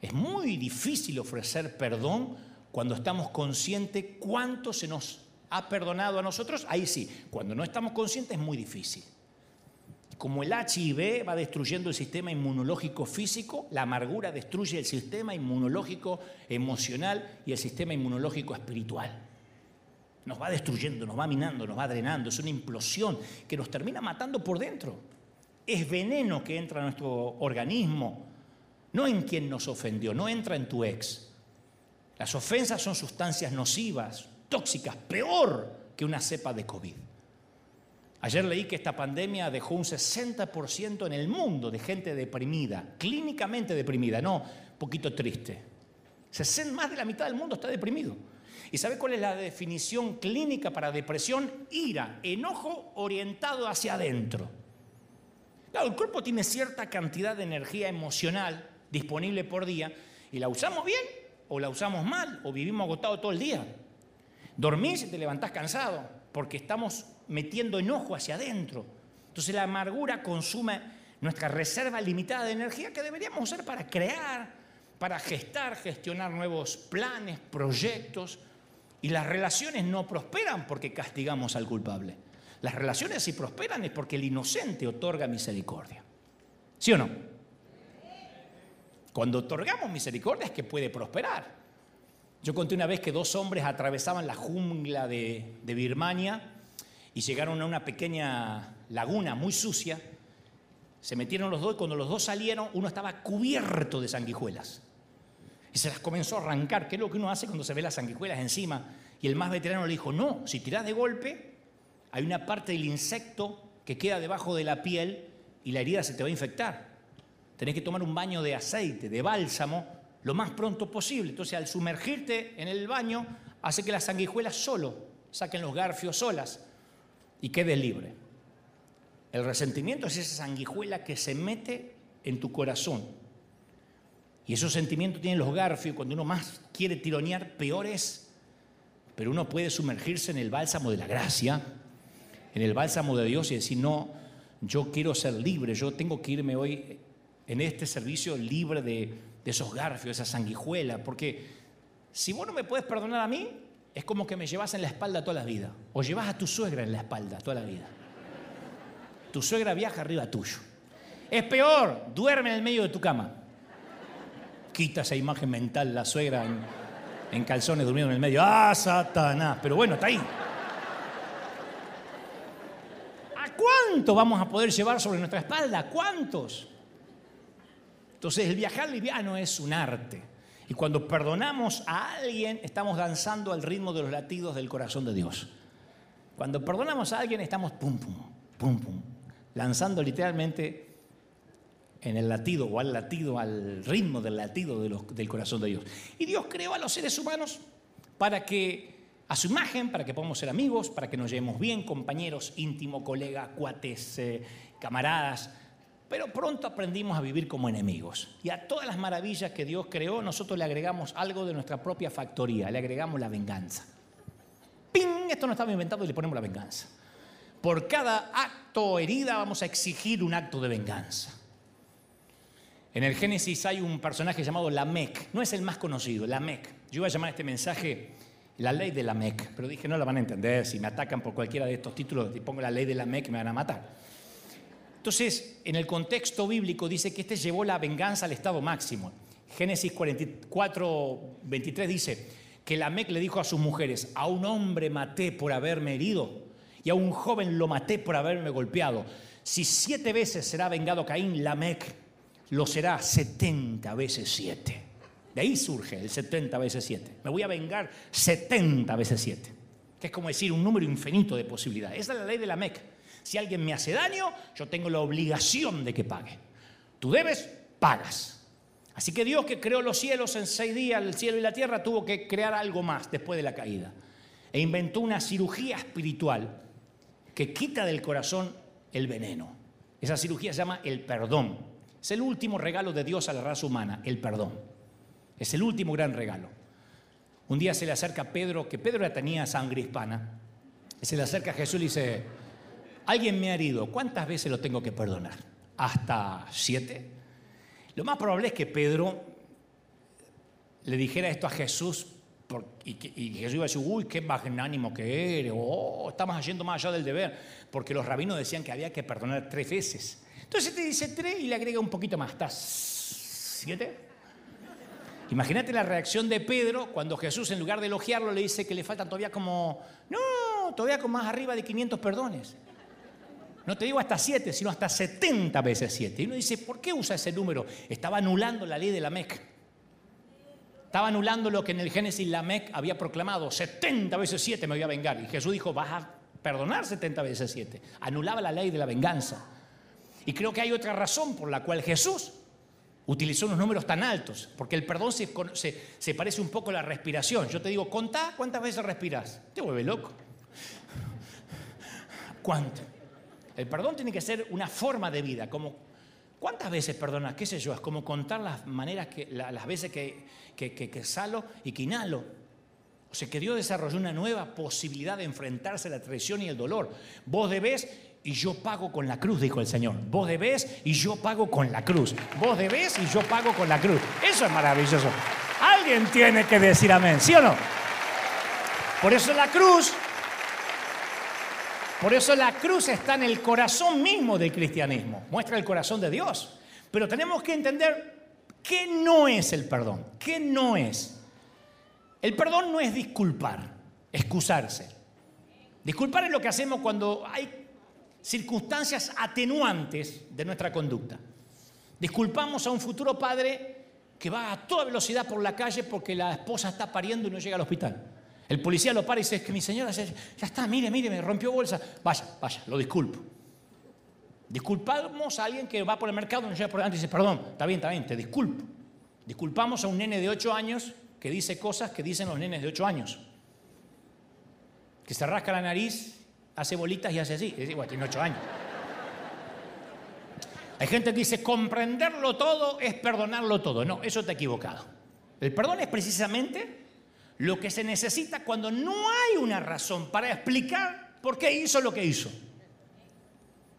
Es muy difícil ofrecer perdón cuando estamos conscientes cuánto se nos ha perdonado a nosotros. Ahí sí, cuando no estamos conscientes es muy difícil. Como el HIV va destruyendo el sistema inmunológico físico, la amargura destruye el sistema inmunológico emocional y el sistema inmunológico espiritual. Nos va destruyendo, nos va minando, nos va drenando. Es una implosión que nos termina matando por dentro. Es veneno que entra a nuestro organismo, no en quien nos ofendió, no entra en tu ex. Las ofensas son sustancias nocivas, tóxicas, peor que una cepa de COVID. Ayer leí que esta pandemia dejó un 60% en el mundo de gente deprimida, clínicamente deprimida, no poquito triste. Más de la mitad del mundo está deprimido. ¿Y sabe cuál es la definición clínica para depresión? Ira, enojo orientado hacia adentro. Claro, el cuerpo tiene cierta cantidad de energía emocional disponible por día y la usamos bien o la usamos mal o vivimos agotados todo el día. Dormís y te levantás cansado porque estamos metiendo enojo hacia adentro. Entonces la amargura consume nuestra reserva limitada de energía que deberíamos usar para crear, para gestar, gestionar nuevos planes, proyectos, y las relaciones no prosperan porque castigamos al culpable. Las relaciones si prosperan es porque el inocente otorga misericordia. ¿Sí o no? Cuando otorgamos misericordia es que puede prosperar. Yo conté una vez que dos hombres atravesaban la jungla de, Birmania y llegaron a una pequeña laguna muy sucia. Se metieron los dos y cuando los dos salieron, uno estaba cubierto de sanguijuelas. Y se las comenzó a arrancar, que es lo que uno hace cuando se ve las sanguijuelas encima. Y el más veterano le dijo, no, si tirás de golpe, hay una parte del insecto que queda debajo de la piel y la herida se te va a infectar. Tenés que tomar un baño de aceite, de bálsamo, lo más pronto posible. Entonces, al sumergirte en el baño, hace que las sanguijuelas solo saquen los garfios solas y quedes libre. El resentimiento es esa sanguijuela que se mete en tu corazón y esos sentimientos tienen los garfios, cuando uno más quiere tironear, peor es. Pero uno puede sumergirse en el bálsamo de la gracia, en el bálsamo de Dios y decir, no, yo quiero ser libre, yo tengo que irme hoy en este servicio libre de, esos garfios, esa sanguijuela, porque si vos no me puedes perdonar a mí, es como que me llevas en la espalda toda la vida, o llevas a tu suegra en la espalda toda la vida. Tu suegra viaja arriba tuyo. Es peor, duerme en el medio de tu cama quita esa imagen mental la suegra en, calzones durmiendo en el medio. ¡Ah, Satanás! Pero bueno, está ahí. ¿A cuánto vamos a poder llevar sobre nuestra espalda? ¿Cuántos? Entonces el viajar liviano es un arte. Y cuando perdonamos a alguien, estamos danzando al ritmo de los latidos del corazón de Dios. Cuando perdonamos a alguien, estamos pum, pum, pum, pum, lanzando literalmente en el latido o al latido, al ritmo del latido del corazón de Dios. Y Dios creó a los seres humanos para que, a su imagen, para que podamos ser amigos, para que nos llevemos bien, compañeros, íntimos, colegas, cuates, eh, camaradas. Pero pronto aprendimos a vivir como enemigos. Y a todas las maravillas que Dios creó, nosotros le agregamos algo de nuestra propia factoría, le agregamos la venganza. ¡Ping! Esto no estaba inventado y le ponemos la venganza. Por cada acto herida vamos a exigir un acto de venganza. En el Génesis hay un personaje llamado Lamec, no es el más conocido, Lamec. Yo iba a llamar este mensaje la ley de Lamec, pero dije no la van a entender, si me atacan por cualquiera de estos títulos y pongo la ley de Lamec me van a matar. Entonces, en el contexto bíblico dice que este llevó la venganza al estado máximo. Génesis 44, 23 dice que Lamec le dijo a sus mujeres, a un hombre maté por haberme herido y a un joven lo maté por haberme golpeado. Si siete veces será vengado Caín, Lamec lo será 70 veces 7. De ahí surge el 70 veces 7. Me voy a vengar 70 veces 7. Que es como decir un número infinito de posibilidades. Esa es la ley de la MEC. Si alguien me hace daño, yo tengo la obligación de que pague. Tú debes, pagas. Así que Dios que creó los cielos en seis días, el cielo y la tierra, tuvo que crear algo más después de la caída. E inventó una cirugía espiritual que quita del corazón el veneno. Esa cirugía se llama el perdón. Es el último regalo de Dios a la raza humana, el perdón. Es el último gran regalo. Un día se le acerca a Pedro, que Pedro ya tenía sangre hispana, se le acerca a Jesús y le dice, alguien me ha herido, ¿cuántas veces lo tengo que perdonar? ¿Hasta siete? Lo más probable es que Pedro le dijera esto a Jesús y, Jesús iba a decir, uy, qué magnánimo que eres, oh, estamos yendo más allá del deber, porque los rabinos decían que había que perdonar tres veces. Entonces te dice tres y le agrega un poquito más. ¿Estás siete? Imagínate la reacción de Pedro cuando Jesús, en lugar de elogiarlo, le dice que le faltan todavía como, no, todavía con más arriba de 500 perdones. No te digo hasta siete, sino hasta 70 veces siete. Y uno dice, ¿por qué usa ese número? Estaba anulando la ley de la Mec. Estaba anulando lo que en el Génesis la Mec había proclamado, 70 veces siete me voy a vengar. Y Jesús dijo, vas a perdonar 70 veces siete. Anulaba la ley de la venganza. Y creo que hay otra razón por la cual Jesús utilizó unos números tan altos, porque el perdón se, se, parece un poco a la respiración. Yo te digo, contá cuántas veces respiras. Te vuelve loco. ¿Cuánto? El perdón tiene que ser una forma de vida, como ¿cuántas veces perdonas? ¿Qué sé yo? Es como contar las maneras que, las veces que, que, que, salo y que inhalo. O sea, que Dios desarrolló una nueva posibilidad de enfrentarse a la traición y el dolor. Vos debés y yo pago con la cruz, dijo el Señor. Vos debés y yo pago con la cruz. Vos debés y yo pago con la cruz. Eso es maravilloso. Alguien tiene que decir amén, ¿sí o no? Por eso la cruz, por eso la cruz está en el corazón mismo del cristianismo. Muestra el corazón de Dios. Pero tenemos que entender qué no es el perdón. ¿Qué no es? El perdón no es disculpar, excusarse. Disculpar es lo que hacemos cuando hay circunstancias atenuantes de nuestra conducta. Disculpamos a un futuro padre que va a toda velocidad por la calle porque la esposa está pariendo y no llega al hospital. El policía lo para y dice, es que mi señora ya está, mire, mire, me rompió bolsa. Vaya, vaya, lo disculpo. Disculpamos a alguien que va por el mercado y no llega por delante y dice, perdón, está bien, está bien, te disculpo. Disculpamos a un nene de 8 años que dice cosas que dicen los nenes de 8 años. Que se rasca la nariz hace bolitas y hace así. Es tiene ocho años. Hay gente que dice, comprenderlo todo es perdonarlo todo. No, eso está equivocado. El perdón es precisamente lo que se necesita cuando no hay una razón para explicar por qué hizo lo que hizo.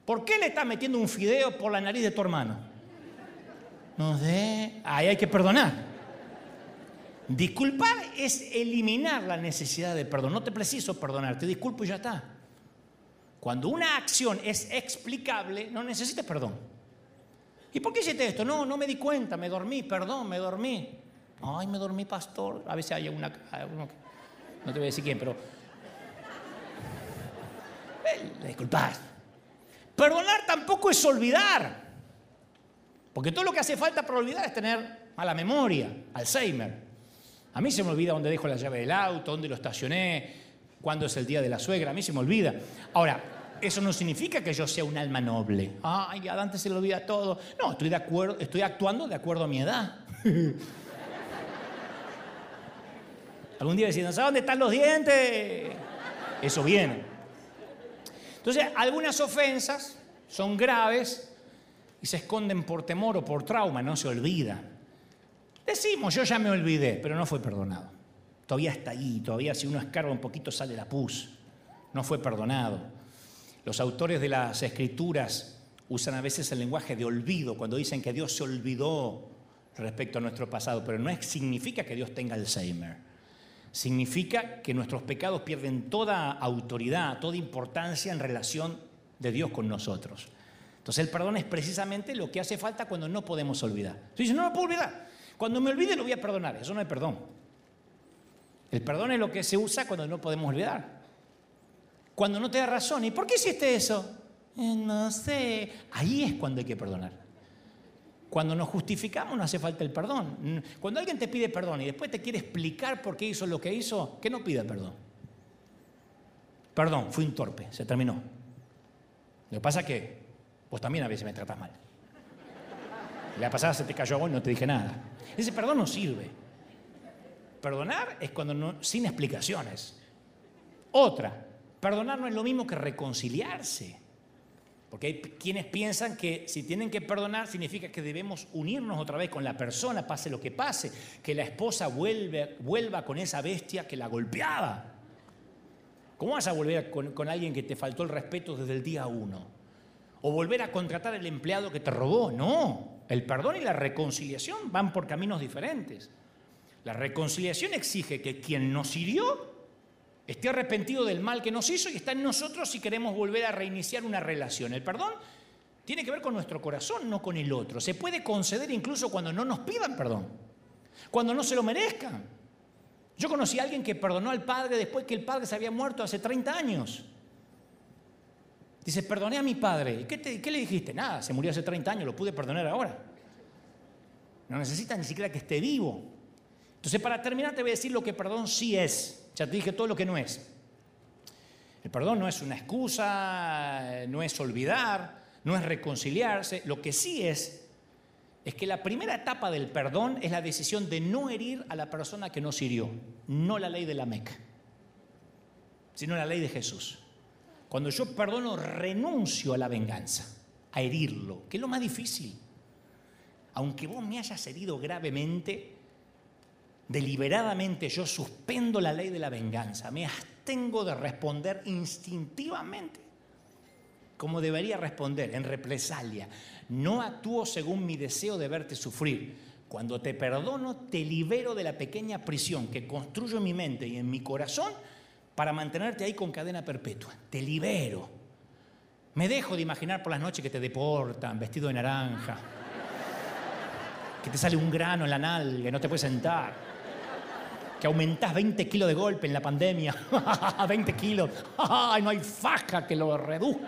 ¿Por qué le estás metiendo un fideo por la nariz de tu hermano? No sé, ahí hay que perdonar. Disculpar es eliminar la necesidad de perdón. No te preciso perdonar, te disculpo y ya está. Cuando una acción es explicable, no necesitas perdón. ¿Y por qué hiciste esto? No, no me di cuenta, me dormí, perdón, me dormí. Ay, me dormí, pastor. A veces hay una... no te voy a decir quién, pero... Disculpad. Perdonar tampoco es olvidar. Porque todo lo que hace falta para olvidar es tener mala memoria, Alzheimer. A mí se me olvida dónde dejo la llave del auto, dónde lo estacioné, cuándo es el día de la suegra, a mí se me olvida. Ahora, Eso no significa que yo sea un alma noble. Ay, a Dante se le olvida todo. No, estoy, de acuerdo, estoy actuando de acuerdo a mi edad. Algún día decían, ¿sabes dónde están los dientes? Eso viene. Entonces, algunas ofensas son graves y se esconden por temor o por trauma, no se olvida. Decimos, yo ya me olvidé, pero no fue perdonado. Todavía está ahí, todavía si uno escarba un poquito sale la pus. No fue perdonado. Los autores de las escrituras usan a veces el lenguaje de olvido cuando dicen que Dios se olvidó respecto a nuestro pasado, pero no significa que Dios tenga Alzheimer. Significa que nuestros pecados pierden toda autoridad, toda importancia en relación de Dios con nosotros. Entonces el perdón es precisamente lo que hace falta cuando no podemos olvidar. Si no lo puedo olvidar. Cuando me olvide lo voy a perdonar. Eso no es perdón. El perdón es lo que se usa cuando no podemos olvidar. Cuando no te da razón. ¿Y por qué hiciste eso? Eh, no sé. Ahí es cuando hay que perdonar. Cuando nos justificamos no hace falta el perdón. Cuando alguien te pide perdón y después te quiere explicar por qué hizo lo que hizo, que no pida perdón. Perdón, fui un torpe, se terminó. Lo que pasa es que vos también a veces me tratas mal. La pasada se te cayó agua y no te dije nada. Ese perdón no sirve. Perdonar es cuando no, sin explicaciones. Otra, perdonar no es lo mismo que reconciliarse. Porque hay quienes piensan que si tienen que perdonar significa que debemos unirnos otra vez con la persona, pase lo que pase, que la esposa vuelva con esa bestia que la golpeaba. ¿Cómo vas a volver con, con alguien que te faltó el respeto desde el día uno? O volver a contratar al empleado que te robó. No, el perdón y la reconciliación van por caminos diferentes. La reconciliación exige que quien nos hirió esté arrepentido del mal que nos hizo y está en nosotros si queremos volver a reiniciar una relación. El perdón tiene que ver con nuestro corazón, no con el otro. Se puede conceder incluso cuando no nos pidan perdón, cuando no se lo merezcan. Yo conocí a alguien que perdonó al padre después que el padre se había muerto hace 30 años. Dice, perdoné a mi padre. ¿Y qué, qué le dijiste? Nada, se murió hace 30 años, lo pude perdonar ahora. No necesita ni siquiera que esté vivo. Entonces, para terminar, te voy a decir lo que perdón sí es. Ya te dije todo lo que no es. El perdón no es una excusa, no es olvidar, no es reconciliarse. Lo que sí es, es que la primera etapa del perdón es la decisión de no herir a la persona que nos hirió, no la ley de la Meca, sino la ley de Jesús. Cuando yo perdono, renuncio a la venganza, a herirlo, que es lo más difícil. Aunque vos me hayas herido gravemente, deliberadamente yo suspendo la ley de la venganza, me abstengo de responder instintivamente como debería responder, en represalia. No actúo según mi deseo de verte sufrir. Cuando te perdono, te libero de la pequeña prisión que construyo en mi mente y en mi corazón para mantenerte ahí con cadena perpetua. Te libero. Me dejo de imaginar por las noches que te deportan, vestido de naranja, que te sale un grano en la nalga y no te puedes sentar que aumentás 20 kilos de golpe en la pandemia. 20 kilos. No hay faja que lo reduzca.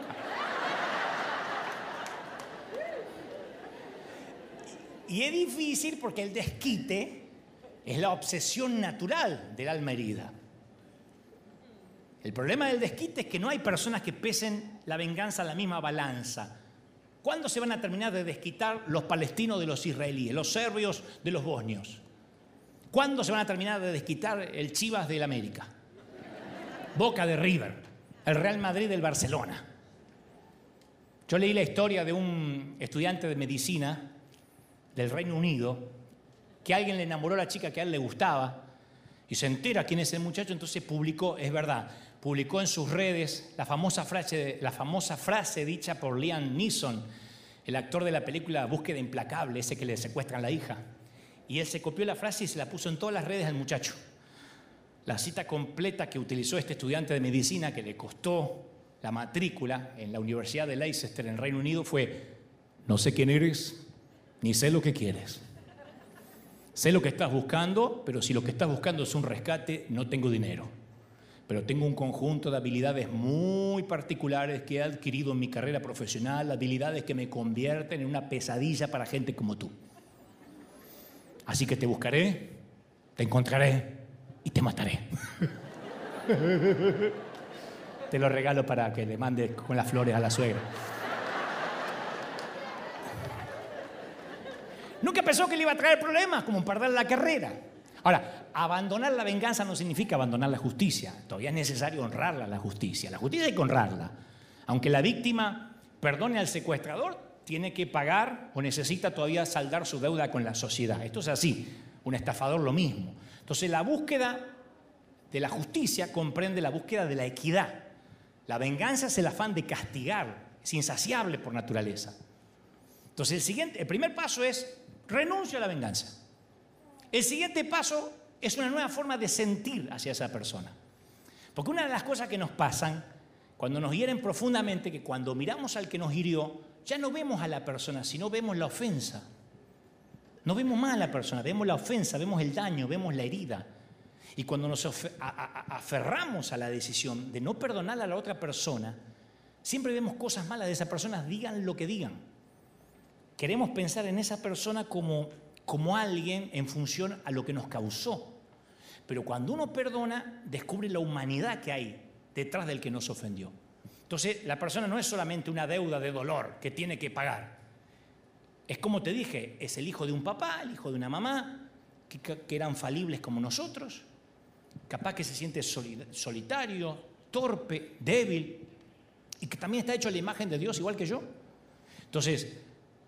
Y es difícil porque el desquite es la obsesión natural del alma herida. El problema del desquite es que no hay personas que pesen la venganza a la misma balanza. ¿Cuándo se van a terminar de desquitar los palestinos de los israelíes, los serbios de los bosnios? ¿Cuándo se van a terminar de desquitar el Chivas del América? Boca de River, el Real Madrid del Barcelona. Yo leí la historia de un estudiante de medicina del Reino Unido que alguien le enamoró a la chica que a él le gustaba y se entera quién es el muchacho, entonces publicó, es verdad, publicó en sus redes la famosa frase, la famosa frase dicha por Liam Neeson, el actor de la película Búsqueda Implacable, ese que le secuestran la hija. Y él se copió la frase y se la puso en todas las redes al muchacho. La cita completa que utilizó este estudiante de medicina, que le costó la matrícula en la Universidad de Leicester en Reino Unido, fue, no sé quién eres, ni sé lo que quieres. Sé lo que estás buscando, pero si lo que estás buscando es un rescate, no tengo dinero. Pero tengo un conjunto de habilidades muy particulares que he adquirido en mi carrera profesional, habilidades que me convierten en una pesadilla para gente como tú. Así que te buscaré, te encontraré y te mataré. Te lo regalo para que le mande con las flores a la suegra. Nunca pensó que le iba a traer problemas, como perder la carrera. Ahora, abandonar la venganza no significa abandonar la justicia. Todavía es necesario honrarla, la justicia. La justicia hay que honrarla. Aunque la víctima perdone al secuestrador, tiene que pagar o necesita todavía saldar su deuda con la sociedad. Esto es así. Un estafador lo mismo. Entonces, la búsqueda de la justicia comprende la búsqueda de la equidad. La venganza es el afán de castigar, es insaciable por naturaleza. Entonces, el, siguiente, el primer paso es renuncio a la venganza. El siguiente paso es una nueva forma de sentir hacia esa persona. Porque una de las cosas que nos pasan cuando nos hieren profundamente, que cuando miramos al que nos hirió, ya no vemos a la persona, sino vemos la ofensa. No vemos más a la persona, vemos la ofensa, vemos el daño, vemos la herida. Y cuando nos aferramos a la decisión de no perdonar a la otra persona, siempre vemos cosas malas de esa persona, digan lo que digan. Queremos pensar en esa persona como, como alguien en función a lo que nos causó. Pero cuando uno perdona, descubre la humanidad que hay detrás del que nos ofendió. Entonces, la persona no es solamente una deuda de dolor que tiene que pagar. Es como te dije, es el hijo de un papá, el hijo de una mamá, que, eran falibles como nosotros, capaz que se siente solitario, torpe, débil, y que también está hecho la imagen de Dios igual que yo. Entonces,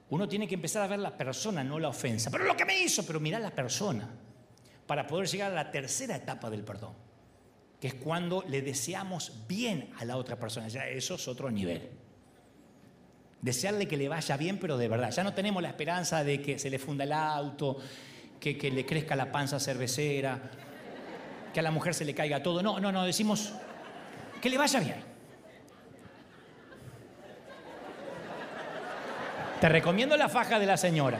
uno tiene que empezar a ver la persona, no la ofensa. Pero lo que me hizo, pero mirar la persona, para poder llegar a la tercera etapa del perdón, es cuando le deseamos bien a la otra persona. Ya eso es otro nivel. Desearle que le vaya bien, pero de verdad. Ya no tenemos la esperanza de que se le funda el auto, que, que le crezca la panza cervecera, que a la mujer se le caiga todo. No, no, no, decimos que le vaya bien. Te recomiendo la faja de la señora.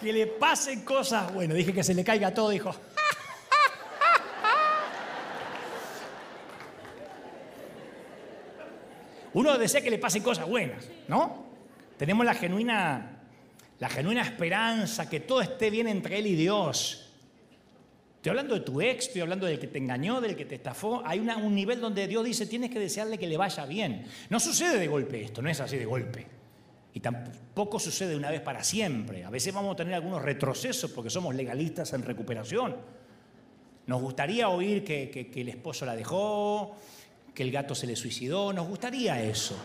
Que, le pasen cosas. Bueno, dije que se le caiga todo, dijo. Uno desea que le pasen cosas buenas, ¿no? Tenemos la genuina, la genuina esperanza que todo esté bien entre Él y Dios. Estoy hablando de tu ex, estoy hablando del que te engañó, del que te estafó. Hay un nivel donde Dios dice, tienes que desearle que le vaya bien. No sucede de golpe esto, no es así de golpe. Y tampoco sucede una vez para siempre. A veces vamos a tener algunos retrocesos porque somos legalistas en recuperación. Nos gustaría oír que, el esposo la dejó, que el gato se le suicidó, nos gustaría eso.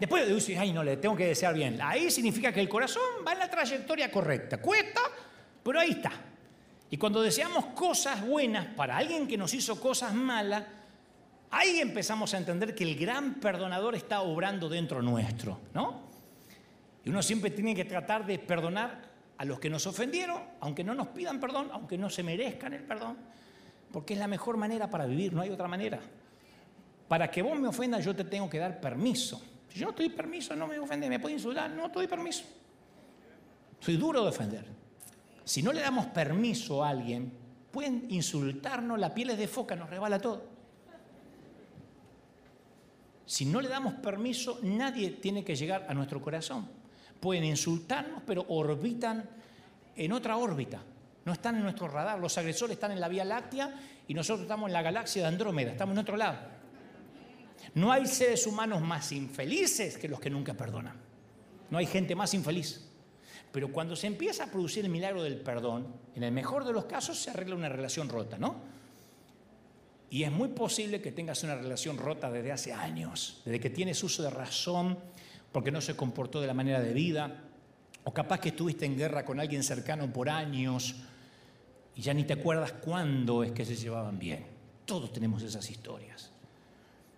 Después de decir, ay, no, le tengo que desear bien. Ahí significa que el corazón va en la trayectoria correcta. Cuesta, pero ahí está. Y cuando deseamos cosas buenas para alguien que nos hizo cosas malas, ahí empezamos a entender que el gran perdonador está obrando dentro nuestro, ¿no? Y uno siempre tiene que tratar de perdonar a los que nos ofendieron, aunque no nos pidan perdón, aunque no se merezcan el perdón, porque es la mejor manera para vivir, no hay otra manera. Para que vos me ofendas, yo te tengo que dar permiso. Si yo no te doy permiso, no me ofende, me puede insultar, no te doy permiso. Soy duro de ofender. Si no le damos permiso a alguien, pueden insultarnos, la piel es de foca, nos rebala todo. Si no le damos permiso, nadie tiene que llegar a nuestro corazón. Pueden insultarnos, pero orbitan en otra órbita. No están en nuestro radar. Los agresores están en la Vía Láctea y nosotros estamos en la galaxia de Andrómeda, estamos en otro lado. No hay seres humanos más infelices que los que nunca perdonan. No hay gente más infeliz. Pero cuando se empieza a producir el milagro del perdón, en el mejor de los casos se arregla una relación rota, ¿no? Y es muy posible que tengas una relación rota desde hace años, desde que tienes uso de razón, porque no se comportó de la manera de vida, o capaz que estuviste en guerra con alguien cercano por años y ya ni te acuerdas cuándo es que se llevaban bien. Todos tenemos esas historias.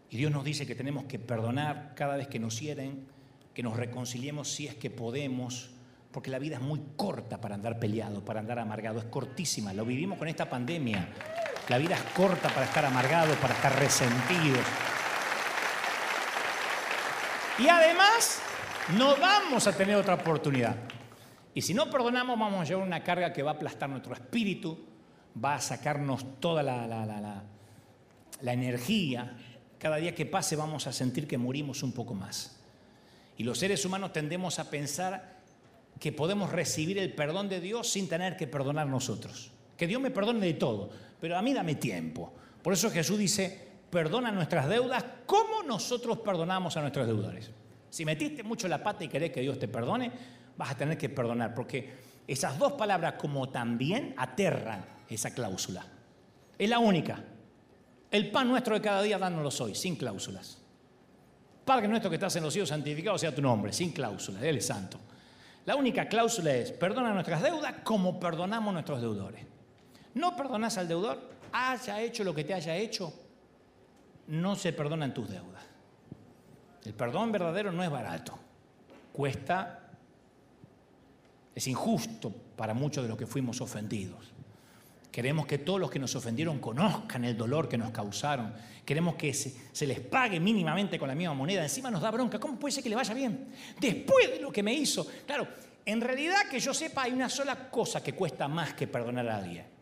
Y Dios nos dice que tenemos que perdonar cada vez que nos hieren, que nos reconciliemos si es que podemos, porque la vida es muy corta para andar peleado, para andar amargado, es cortísima. Lo vivimos con esta pandemia. La vida es corta para estar amargado, para estar resentidos. Y además, no vamos a tener otra oportunidad. Y si no perdonamos, vamos a llevar una carga que va a aplastar nuestro espíritu, va a sacarnos toda la, la, la, la energía, cada día que pase vamos a sentir que morimos un poco más. Y los seres humanos tendemos a pensar que podemos recibir el perdón de Dios sin tener que perdonar nosotros. Que Dios me perdone de todo, pero a mí dame tiempo. Por eso Jesús dice, perdona nuestras deudas como nosotros perdonamos a nuestros deudores. Si metiste mucho la pata y querés que Dios te perdone, vas a tener que perdonar, porque esas dos palabras como también aterran esa cláusula. Es la única. El pan nuestro de cada día, dánoslo hoy, sin cláusulas. Padre nuestro que estás en los cielos, santificado sea tu nombre, sin cláusulas, Él es santo. La única cláusula es, perdona nuestras deudas como perdonamos nuestros deudores. No perdonas al deudor, haya hecho lo que te haya hecho, no se perdonan tus deudas. El perdón verdadero no es barato, cuesta, es injusto para muchos de los que fuimos ofendidos. Queremos que todos los que nos ofendieron conozcan el dolor que nos causaron. Queremos que se, les pague mínimamente con la misma moneda. Encima nos da bronca. ¿Cómo puede ser que le vaya bien? Después de lo que me hizo. Claro, en realidad que yo sepa hay una sola cosa que cuesta más que perdonar a alguien.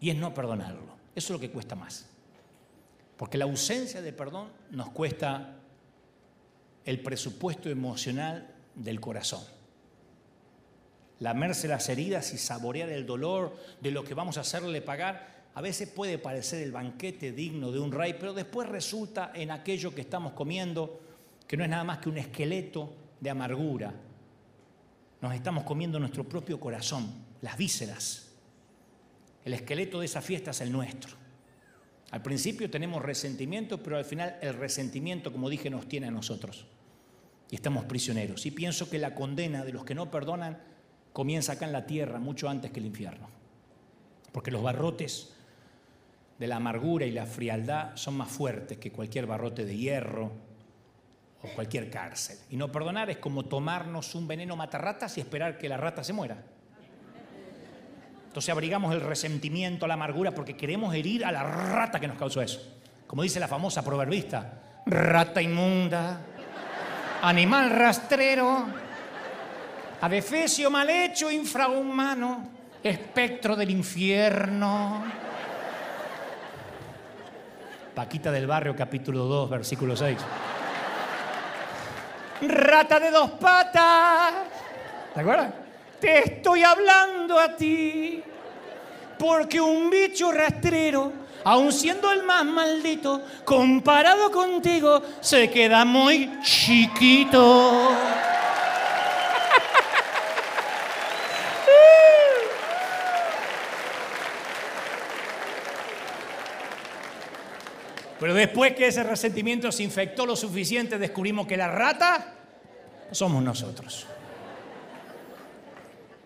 Y es no perdonarlo. Eso es lo que cuesta más. Porque la ausencia de perdón nos cuesta el presupuesto emocional del corazón lamerse las heridas y saborear el dolor de lo que vamos a hacerle pagar, a veces puede parecer el banquete digno de un rey, pero después resulta en aquello que estamos comiendo, que no es nada más que un esqueleto de amargura. Nos estamos comiendo nuestro propio corazón, las vísceras. El esqueleto de esa fiesta es el nuestro. Al principio tenemos resentimiento, pero al final el resentimiento, como dije, nos tiene a nosotros. Y estamos prisioneros. Y pienso que la condena de los que no perdonan comienza acá en la tierra mucho antes que el infierno. Porque los barrotes de la amargura y la frialdad son más fuertes que cualquier barrote de hierro o cualquier cárcel. Y no perdonar es como tomarnos un veneno matarratas y esperar que la rata se muera. Entonces abrigamos el resentimiento, la amargura, porque queremos herir a la rata que nos causó eso. Como dice la famosa proverbista, rata inmunda, animal rastrero adefesio mal hecho, infrahumano, espectro del infierno. Paquita del Barrio, capítulo 2, versículo 6. Rata de dos patas. ¿Te acuerdas? Te estoy hablando a ti. Porque un bicho rastrero, aun siendo el más maldito, comparado contigo, se queda muy chiquito. Pero después que ese resentimiento se infectó lo suficiente, descubrimos que la rata somos nosotros.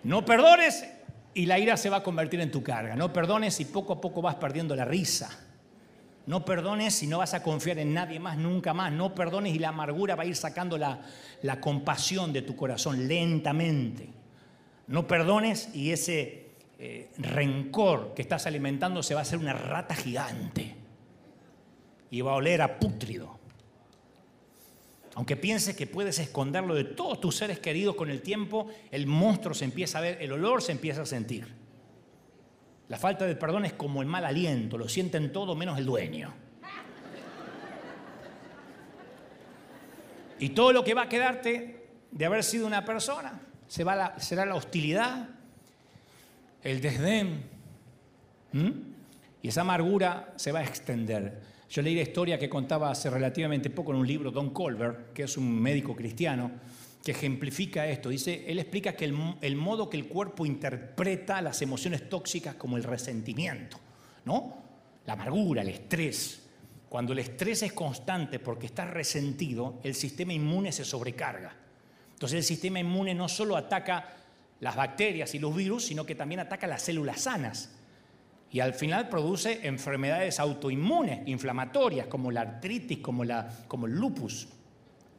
No perdones y la ira se va a convertir en tu carga. No perdones y poco a poco vas perdiendo la risa. No perdones y no vas a confiar en nadie más nunca más. No perdones y la amargura va a ir sacando la, compasión de tu corazón lentamente. No perdones y ese eh, rencor que estás alimentando se va a hacer una rata gigante y va a oler a pútrido. Aunque pienses que puedes esconderlo de todos tus seres queridos con el tiempo, el monstruo se empieza a ver, el olor se empieza a sentir. La falta de perdón es como el mal aliento, lo sienten todo menos el dueño. Y todo lo que va a quedarte de haber sido una persona será la hostilidad, el desdén, y esa amargura se va a extender. Yo leí la historia que contaba hace relativamente poco en un libro Don Colbert, que es un médico cristiano, que ejemplifica esto. Dice, él explica que el, modo que el cuerpo interpreta las emociones tóxicas como el resentimiento, ¿no? La amargura, el estrés. Cuando el estrés es constante porque estás resentido, el sistema inmune se sobrecarga. Entonces el sistema inmune no solo ataca las bacterias y los virus, sino que también ataca las células sanas y al final produce enfermedades autoinmunes, inflamatorias, como la artritis, como, la, como el lupus.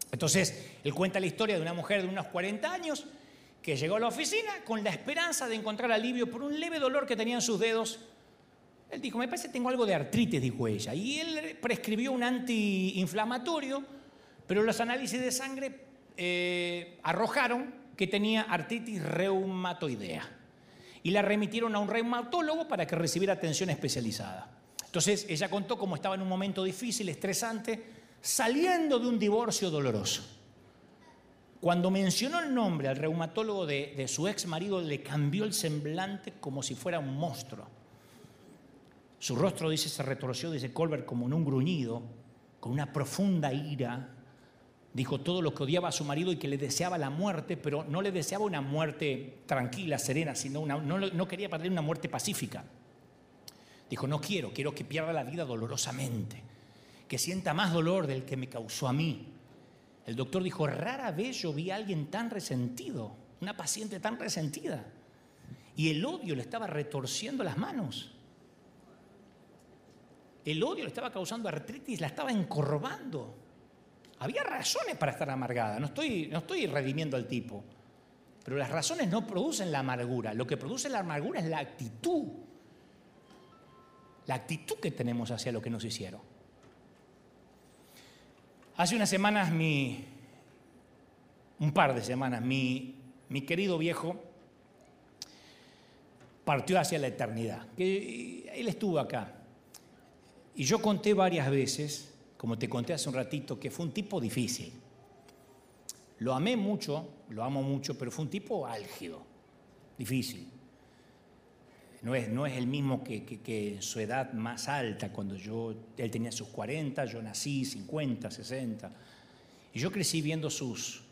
Entonces, él cuenta la historia de una mujer de unos 40 años que llegó a la oficina con la esperanza de encontrar alivio por un leve dolor que tenía en sus dedos. Él dijo, me parece que tengo algo de artritis, dijo ella. Y él prescribió un antiinflamatorio, pero los análisis de sangre eh, arrojaron que tenía artritis reumatoidea y la remitieron a un reumatólogo para que recibiera atención especializada. Entonces ella contó cómo estaba en un momento difícil, estresante, saliendo de un divorcio doloroso. Cuando mencionó el nombre al reumatólogo de, su ex marido, le cambió el semblante como si fuera un monstruo. Su rostro, dice, se retorció, dice Colbert, como en un gruñido, con una profunda ira. Dijo todo lo que odiaba a su marido y que le deseaba la muerte, pero no le deseaba una muerte tranquila, serena, sino una, no, no quería perder una muerte pacífica. Dijo, no quiero, quiero que pierda la vida dolorosamente, que sienta más dolor del que me causó a mí. El doctor dijo, rara vez yo vi a alguien tan resentido, una paciente tan resentida. Y el odio le estaba retorciendo las manos. El odio le estaba causando artritis, la estaba encorvando. Había razones para estar amargada, no estoy, no estoy redimiendo al tipo. Pero las razones no producen la amargura, lo que produce la amargura es la actitud. La actitud que tenemos hacia lo que nos hicieron. Hace unas semanas, mi, un par de semanas, mi, mi querido viejo partió hacia la eternidad. Él estuvo acá. Y yo conté varias veces, como te conté hace un ratito, que fue un tipo difícil. Lo amé mucho, lo amo mucho, pero fue un tipo álgido, difícil. No es, no es el mismo que, que, su edad más alta, cuando yo, él tenía sus 40, yo nací 50, 60. Y yo crecí viendo sus,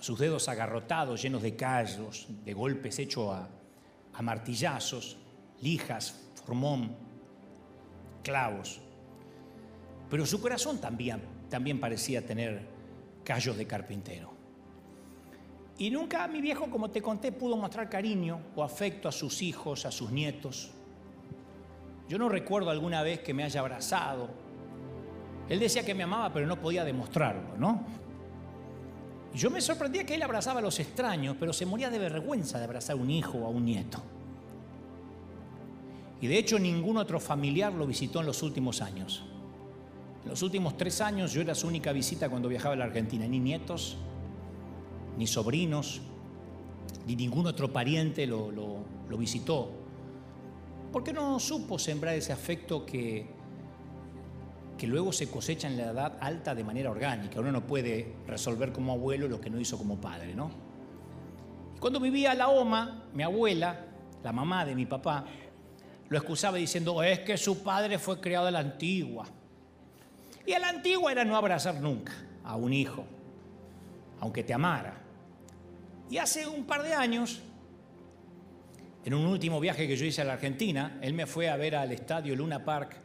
sus dedos agarrotados, llenos de callos, de golpes hechos a, a martillazos, lijas, formón clavos. Pero su corazón también, también parecía tener callos de carpintero. Y nunca mi viejo, como te conté, pudo mostrar cariño o afecto a sus hijos, a sus nietos. Yo no recuerdo alguna vez que me haya abrazado. Él decía que me amaba, pero no podía demostrarlo, ¿no? Yo me sorprendía que él abrazaba a los extraños, pero se moría de vergüenza de abrazar a un hijo o a un nieto. Y de hecho ningún otro familiar lo visitó en los últimos años. Los últimos tres años yo era su única visita cuando viajaba a la Argentina. Ni nietos, ni sobrinos, ni ningún otro pariente lo, lo visitó. Porque no supo sembrar ese afecto que, que luego se cosecha en la edad alta de manera orgánica. Uno no puede resolver como abuelo lo que no hizo como padre, ¿no? Cuando vivía la OMA, mi abuela, la mamá de mi papá, lo excusaba diciendo, es que su padre fue criado a la antigua. Y a la antigua era no abrazar nunca a un hijo, aunque te amara. Y hace un par de años, en un último viaje que yo hice a la Argentina, él me fue a ver al estadio Luna Park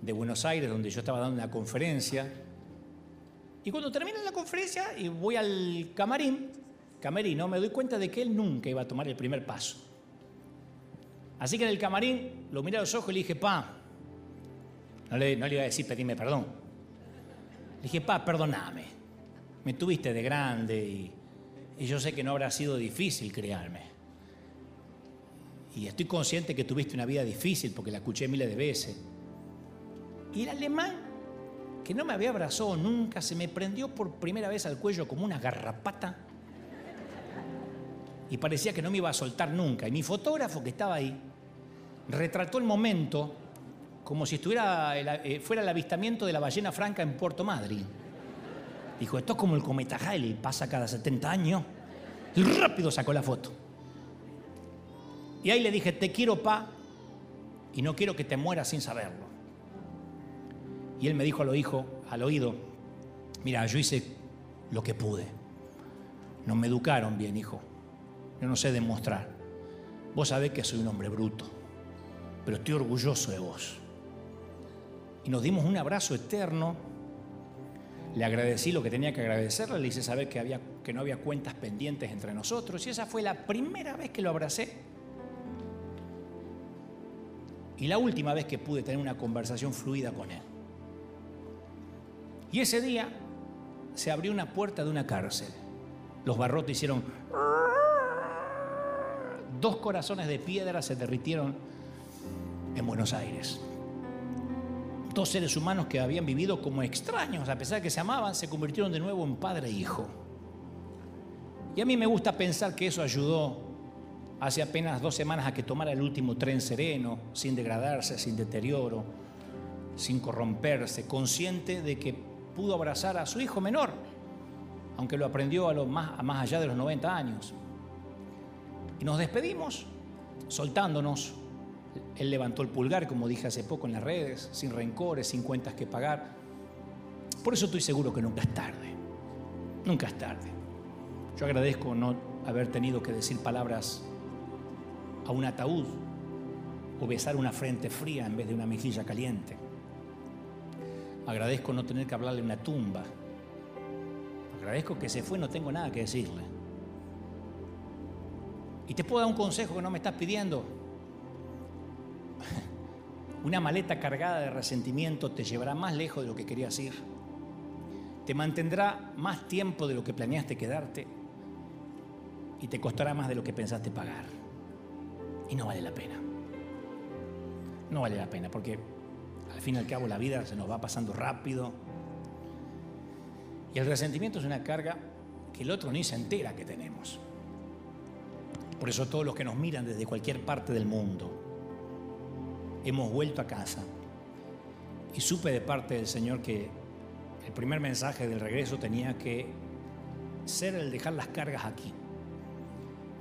de Buenos Aires, donde yo estaba dando una conferencia. Y cuando termina la conferencia y voy al camarín, camerino, me doy cuenta de que él nunca iba a tomar el primer paso. Así que en el camarín lo miré a los ojos y le dije, pa, no le, no le iba a decir pedime perdón. Le dije, pa, perdoname. Me tuviste de grande y, y yo sé que no habrá sido difícil criarme. Y estoy consciente que tuviste una vida difícil porque la escuché miles de veces. Y el alemán, que no me había abrazado nunca, se me prendió por primera vez al cuello como una garrapata. Y parecía que no me iba a soltar nunca. Y mi fotógrafo que estaba ahí retrató el momento como si estuviera, eh, fuera el avistamiento de la ballena franca en Puerto Madryn. Dijo, esto es como el cometa Halley, pasa cada 70 años. Y rápido sacó la foto. Y ahí le dije, te quiero, pa, y no quiero que te mueras sin saberlo. Y él me dijo al, hijo, al oído, mira, yo hice lo que pude. No me educaron bien, hijo. Yo no sé demostrar. Vos sabés que soy un hombre bruto pero estoy orgulloso de vos. Y nos dimos un abrazo eterno. Le agradecí lo que tenía que agradecerle, le hice saber que, que no había cuentas pendientes entre nosotros. Y esa fue la primera vez que lo abracé. Y la última vez que pude tener una conversación fluida con él. Y ese día se abrió una puerta de una cárcel. Los barrotes hicieron... Dos corazones de piedra se derritieron en Buenos Aires. Dos seres humanos que habían vivido como extraños, a pesar de que se amaban, se convirtieron de nuevo en padre e hijo. Y a mí me gusta pensar que eso ayudó hace apenas dos semanas a que tomara el último tren sereno, sin degradarse, sin deterioro, sin corromperse, consciente de que pudo abrazar a su hijo menor, aunque lo aprendió a, lo más, a más allá de los 90 años. Y nos despedimos soltándonos. Él levantó el pulgar, como dije hace poco en las redes, sin rencores, sin cuentas que pagar. Por eso estoy seguro que nunca es tarde. Nunca es tarde. Yo agradezco no haber tenido que decir palabras a un ataúd o besar una frente fría en vez de una mejilla caliente. Agradezco no tener que hablarle a una tumba. Agradezco que se fue, no tengo nada que decirle. Y te puedo dar un consejo que no me estás pidiendo. Una maleta cargada de resentimiento te llevará más lejos de lo que querías ir. Te mantendrá más tiempo de lo que planeaste quedarte. Y te costará más de lo que pensaste pagar. Y no vale la pena. No vale la pena porque al fin y al cabo la vida se nos va pasando rápido. Y el resentimiento es una carga que el otro ni se entera que tenemos. Por eso todos los que nos miran desde cualquier parte del mundo, hemos vuelto a casa. Y supe de parte del Señor que el primer mensaje del regreso tenía que ser el dejar las cargas aquí.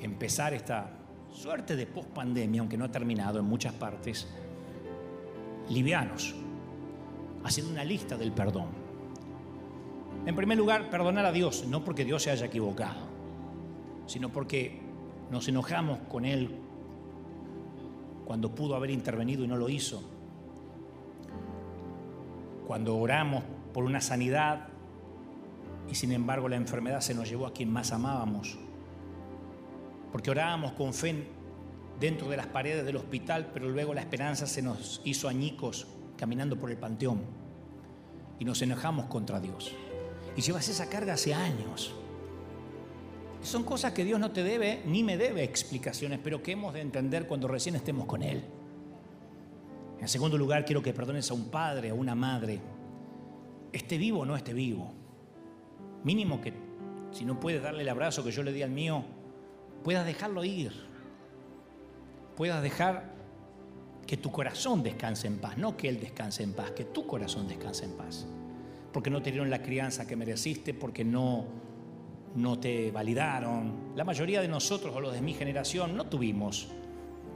Empezar esta suerte de post-pandemia, aunque no ha terminado en muchas partes, livianos, haciendo una lista del perdón. En primer lugar, perdonar a Dios, no porque Dios se haya equivocado, sino porque nos enojamos con Él cuando pudo haber intervenido y no lo hizo. Cuando oramos por una sanidad y sin embargo la enfermedad se nos llevó a quien más amábamos. Porque orábamos con fe dentro de las paredes del hospital, pero luego la esperanza se nos hizo añicos caminando por el panteón y nos enojamos contra Dios. Y llevas esa carga hace años. Son cosas que Dios no te debe ni me debe explicaciones, pero que hemos de entender cuando recién estemos con Él. En segundo lugar, quiero que perdones a un padre, a una madre, esté vivo o no esté vivo. Mínimo que si no puedes darle el abrazo que yo le di al mío, puedas dejarlo ir puedas dejar que tu corazón descanse en paz, no que Él descanse en paz, que tu corazón descanse en paz. Porque no te dieron la crianza que mereciste, porque no, no te validaron. La mayoría de nosotros, o los de mi generación, no tuvimos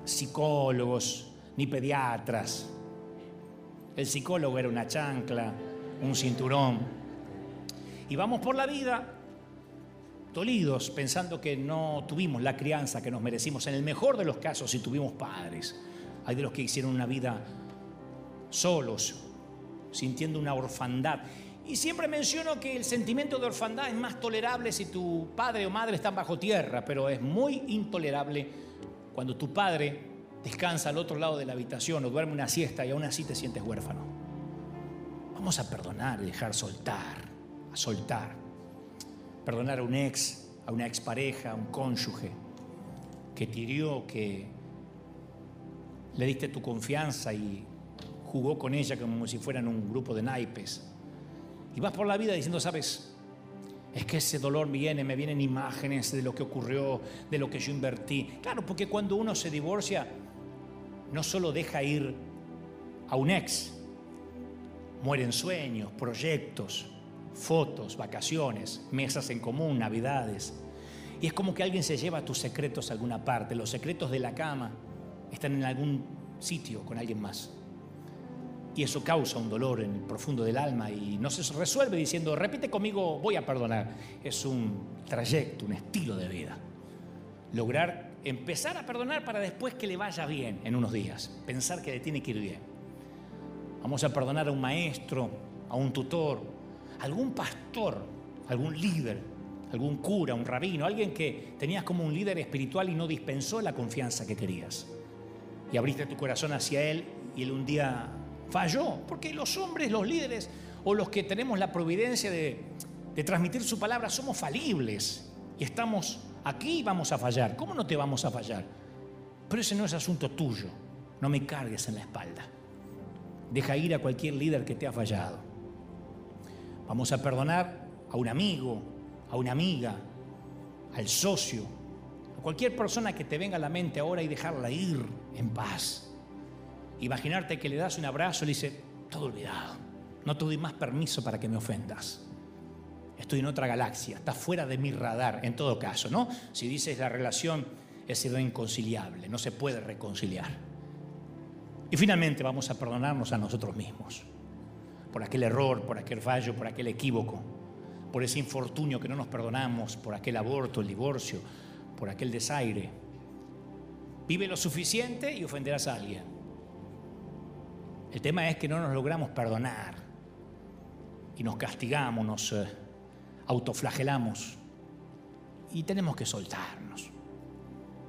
psicólogos ni pediatras. El psicólogo era una chancla, un cinturón. Y vamos por la vida dolidos pensando que no tuvimos la crianza que nos merecimos. En el mejor de los casos, si tuvimos padres, hay de los que hicieron una vida solos, sintiendo una orfandad. Y siempre menciono que el sentimiento de orfandad es más tolerable si tu padre o madre están bajo tierra, pero es muy intolerable cuando tu padre descansa al otro lado de la habitación o duerme una siesta y aún así te sientes huérfano. Vamos a perdonar y dejar soltar, a soltar perdonar a un ex, a una expareja, a un cónyuge que te hirió, que le diste tu confianza y jugó con ella como si fueran un grupo de naipes. Y vas por la vida diciendo, sabes, es que ese dolor viene, me vienen imágenes de lo que ocurrió, de lo que yo invertí. Claro, porque cuando uno se divorcia, no solo deja ir a un ex, mueren sueños, proyectos, fotos, vacaciones, mesas en común, navidades. Y es como que alguien se lleva tus secretos a alguna parte. Los secretos de la cama están en algún sitio con alguien más. Y eso causa un dolor en el profundo del alma y no se resuelve diciendo, repite conmigo, voy a perdonar. Es un trayecto, un estilo de vida. Lograr empezar a perdonar para después que le vaya bien en unos días. Pensar que le tiene que ir bien. Vamos a perdonar a un maestro, a un tutor, algún pastor, algún líder, algún cura, un rabino, alguien que tenías como un líder espiritual y no dispensó la confianza que querías. Y abriste tu corazón hacia él y él un día falló, porque los hombres, los líderes o los que tenemos la providencia de, transmitir su palabra somos falibles y estamos aquí y vamos a fallar. ¿Cómo no te vamos a fallar? Pero ese no es asunto tuyo. No me cargues en la espalda. Deja ir a cualquier líder que te ha fallado. Vamos a perdonar a un amigo, a una amiga, al socio, a cualquier persona que te venga a la mente ahora y dejarla ir en paz. Imaginarte que le das un abrazo y le dice, todo olvidado, no te doy más permiso para que me ofendas. estoy en otra galaxia, está fuera de mi radar, en todo caso, ¿no? Si dices la relación es inconciliable, no se puede reconciliar. Y finalmente vamos a perdonarnos a nosotros mismos por aquel error, por aquel fallo, por aquel equívoco, por ese infortunio que no nos perdonamos, por aquel aborto, el divorcio, por aquel desaire. Vive lo suficiente y ofenderás a alguien. El tema es que no nos logramos perdonar y nos castigamos, nos eh, autoflagelamos y tenemos que soltarnos.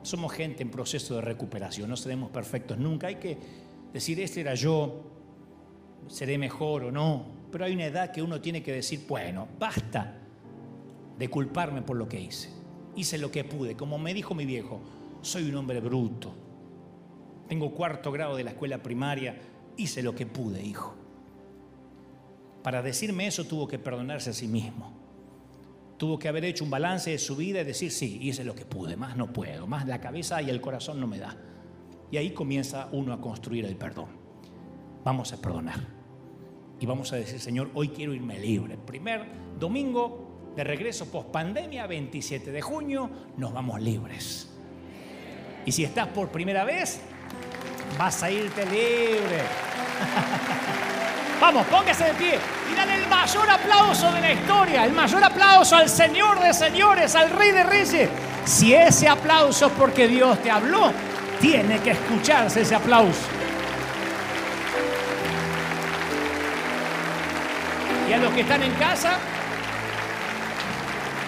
Somos gente en proceso de recuperación, no seremos perfectos nunca. Hay que decir, este era yo, seré mejor o no, pero hay una edad que uno tiene que decir, bueno, basta de culparme por lo que hice. Hice lo que pude, como me dijo mi viejo, soy un hombre bruto. Tengo cuarto grado de la escuela primaria, hice lo que pude, hijo. Para decirme eso tuvo que perdonarse a sí mismo. Tuvo que haber hecho un balance de su vida y decir, sí, hice lo que pude, más no puedo, más la cabeza y el corazón no me da. Y ahí comienza uno a construir el perdón. Vamos a perdonar. Y vamos a decir, Señor, hoy quiero irme libre. Primer domingo de regreso post pandemia, 27 de junio, nos vamos libres. Y si estás por primera vez, vas a irte libre. Vamos, póngase de pie y dale el mayor aplauso de la historia, el mayor aplauso al Señor de señores, al Rey de Reyes. Si ese aplauso es porque Dios te habló, tiene que escucharse ese aplauso. Y a los que están en casa,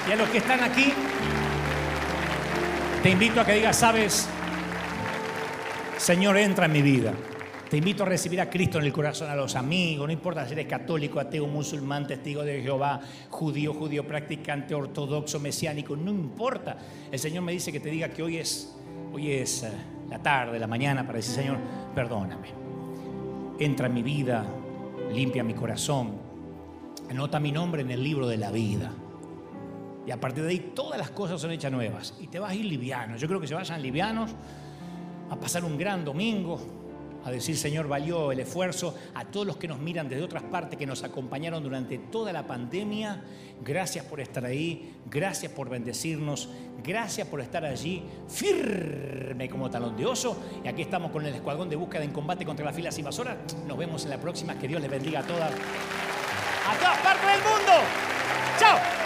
y a los que están aquí, te invito a que digas, sabes, Señor, entra en mi vida. Te invito a recibir a Cristo en el corazón, a los amigos, no importa si eres católico, ateo, musulmán, testigo de Jehová, judío, judío practicante, ortodoxo, mesiánico, no importa. El Señor me dice que te diga que hoy es, hoy es eh, la tarde, la mañana, para decir, Señor, perdóname. Entra en mi vida, limpia mi corazón, anota mi nombre en el libro de la vida. Y a partir de ahí todas las cosas son hechas nuevas. Y te vas a ir liviano. Yo creo que se vayan livianos a pasar un gran domingo, a decir, Señor, valió el esfuerzo a todos los que nos miran desde otras partes, que nos acompañaron durante toda la pandemia. Gracias por estar ahí, gracias por bendecirnos, gracias por estar allí firme como talón de oso. Y aquí estamos con el escuadrón de búsqueda en combate contra las filas invasoras. Nos vemos en la próxima. Que Dios les bendiga a todas, a todas partes del mundo. Chao.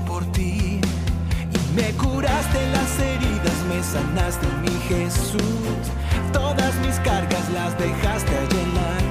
por ti. Y me curaste las heridas, me sanaste mi Jesús. Todas mis cargas las dejaste allí en la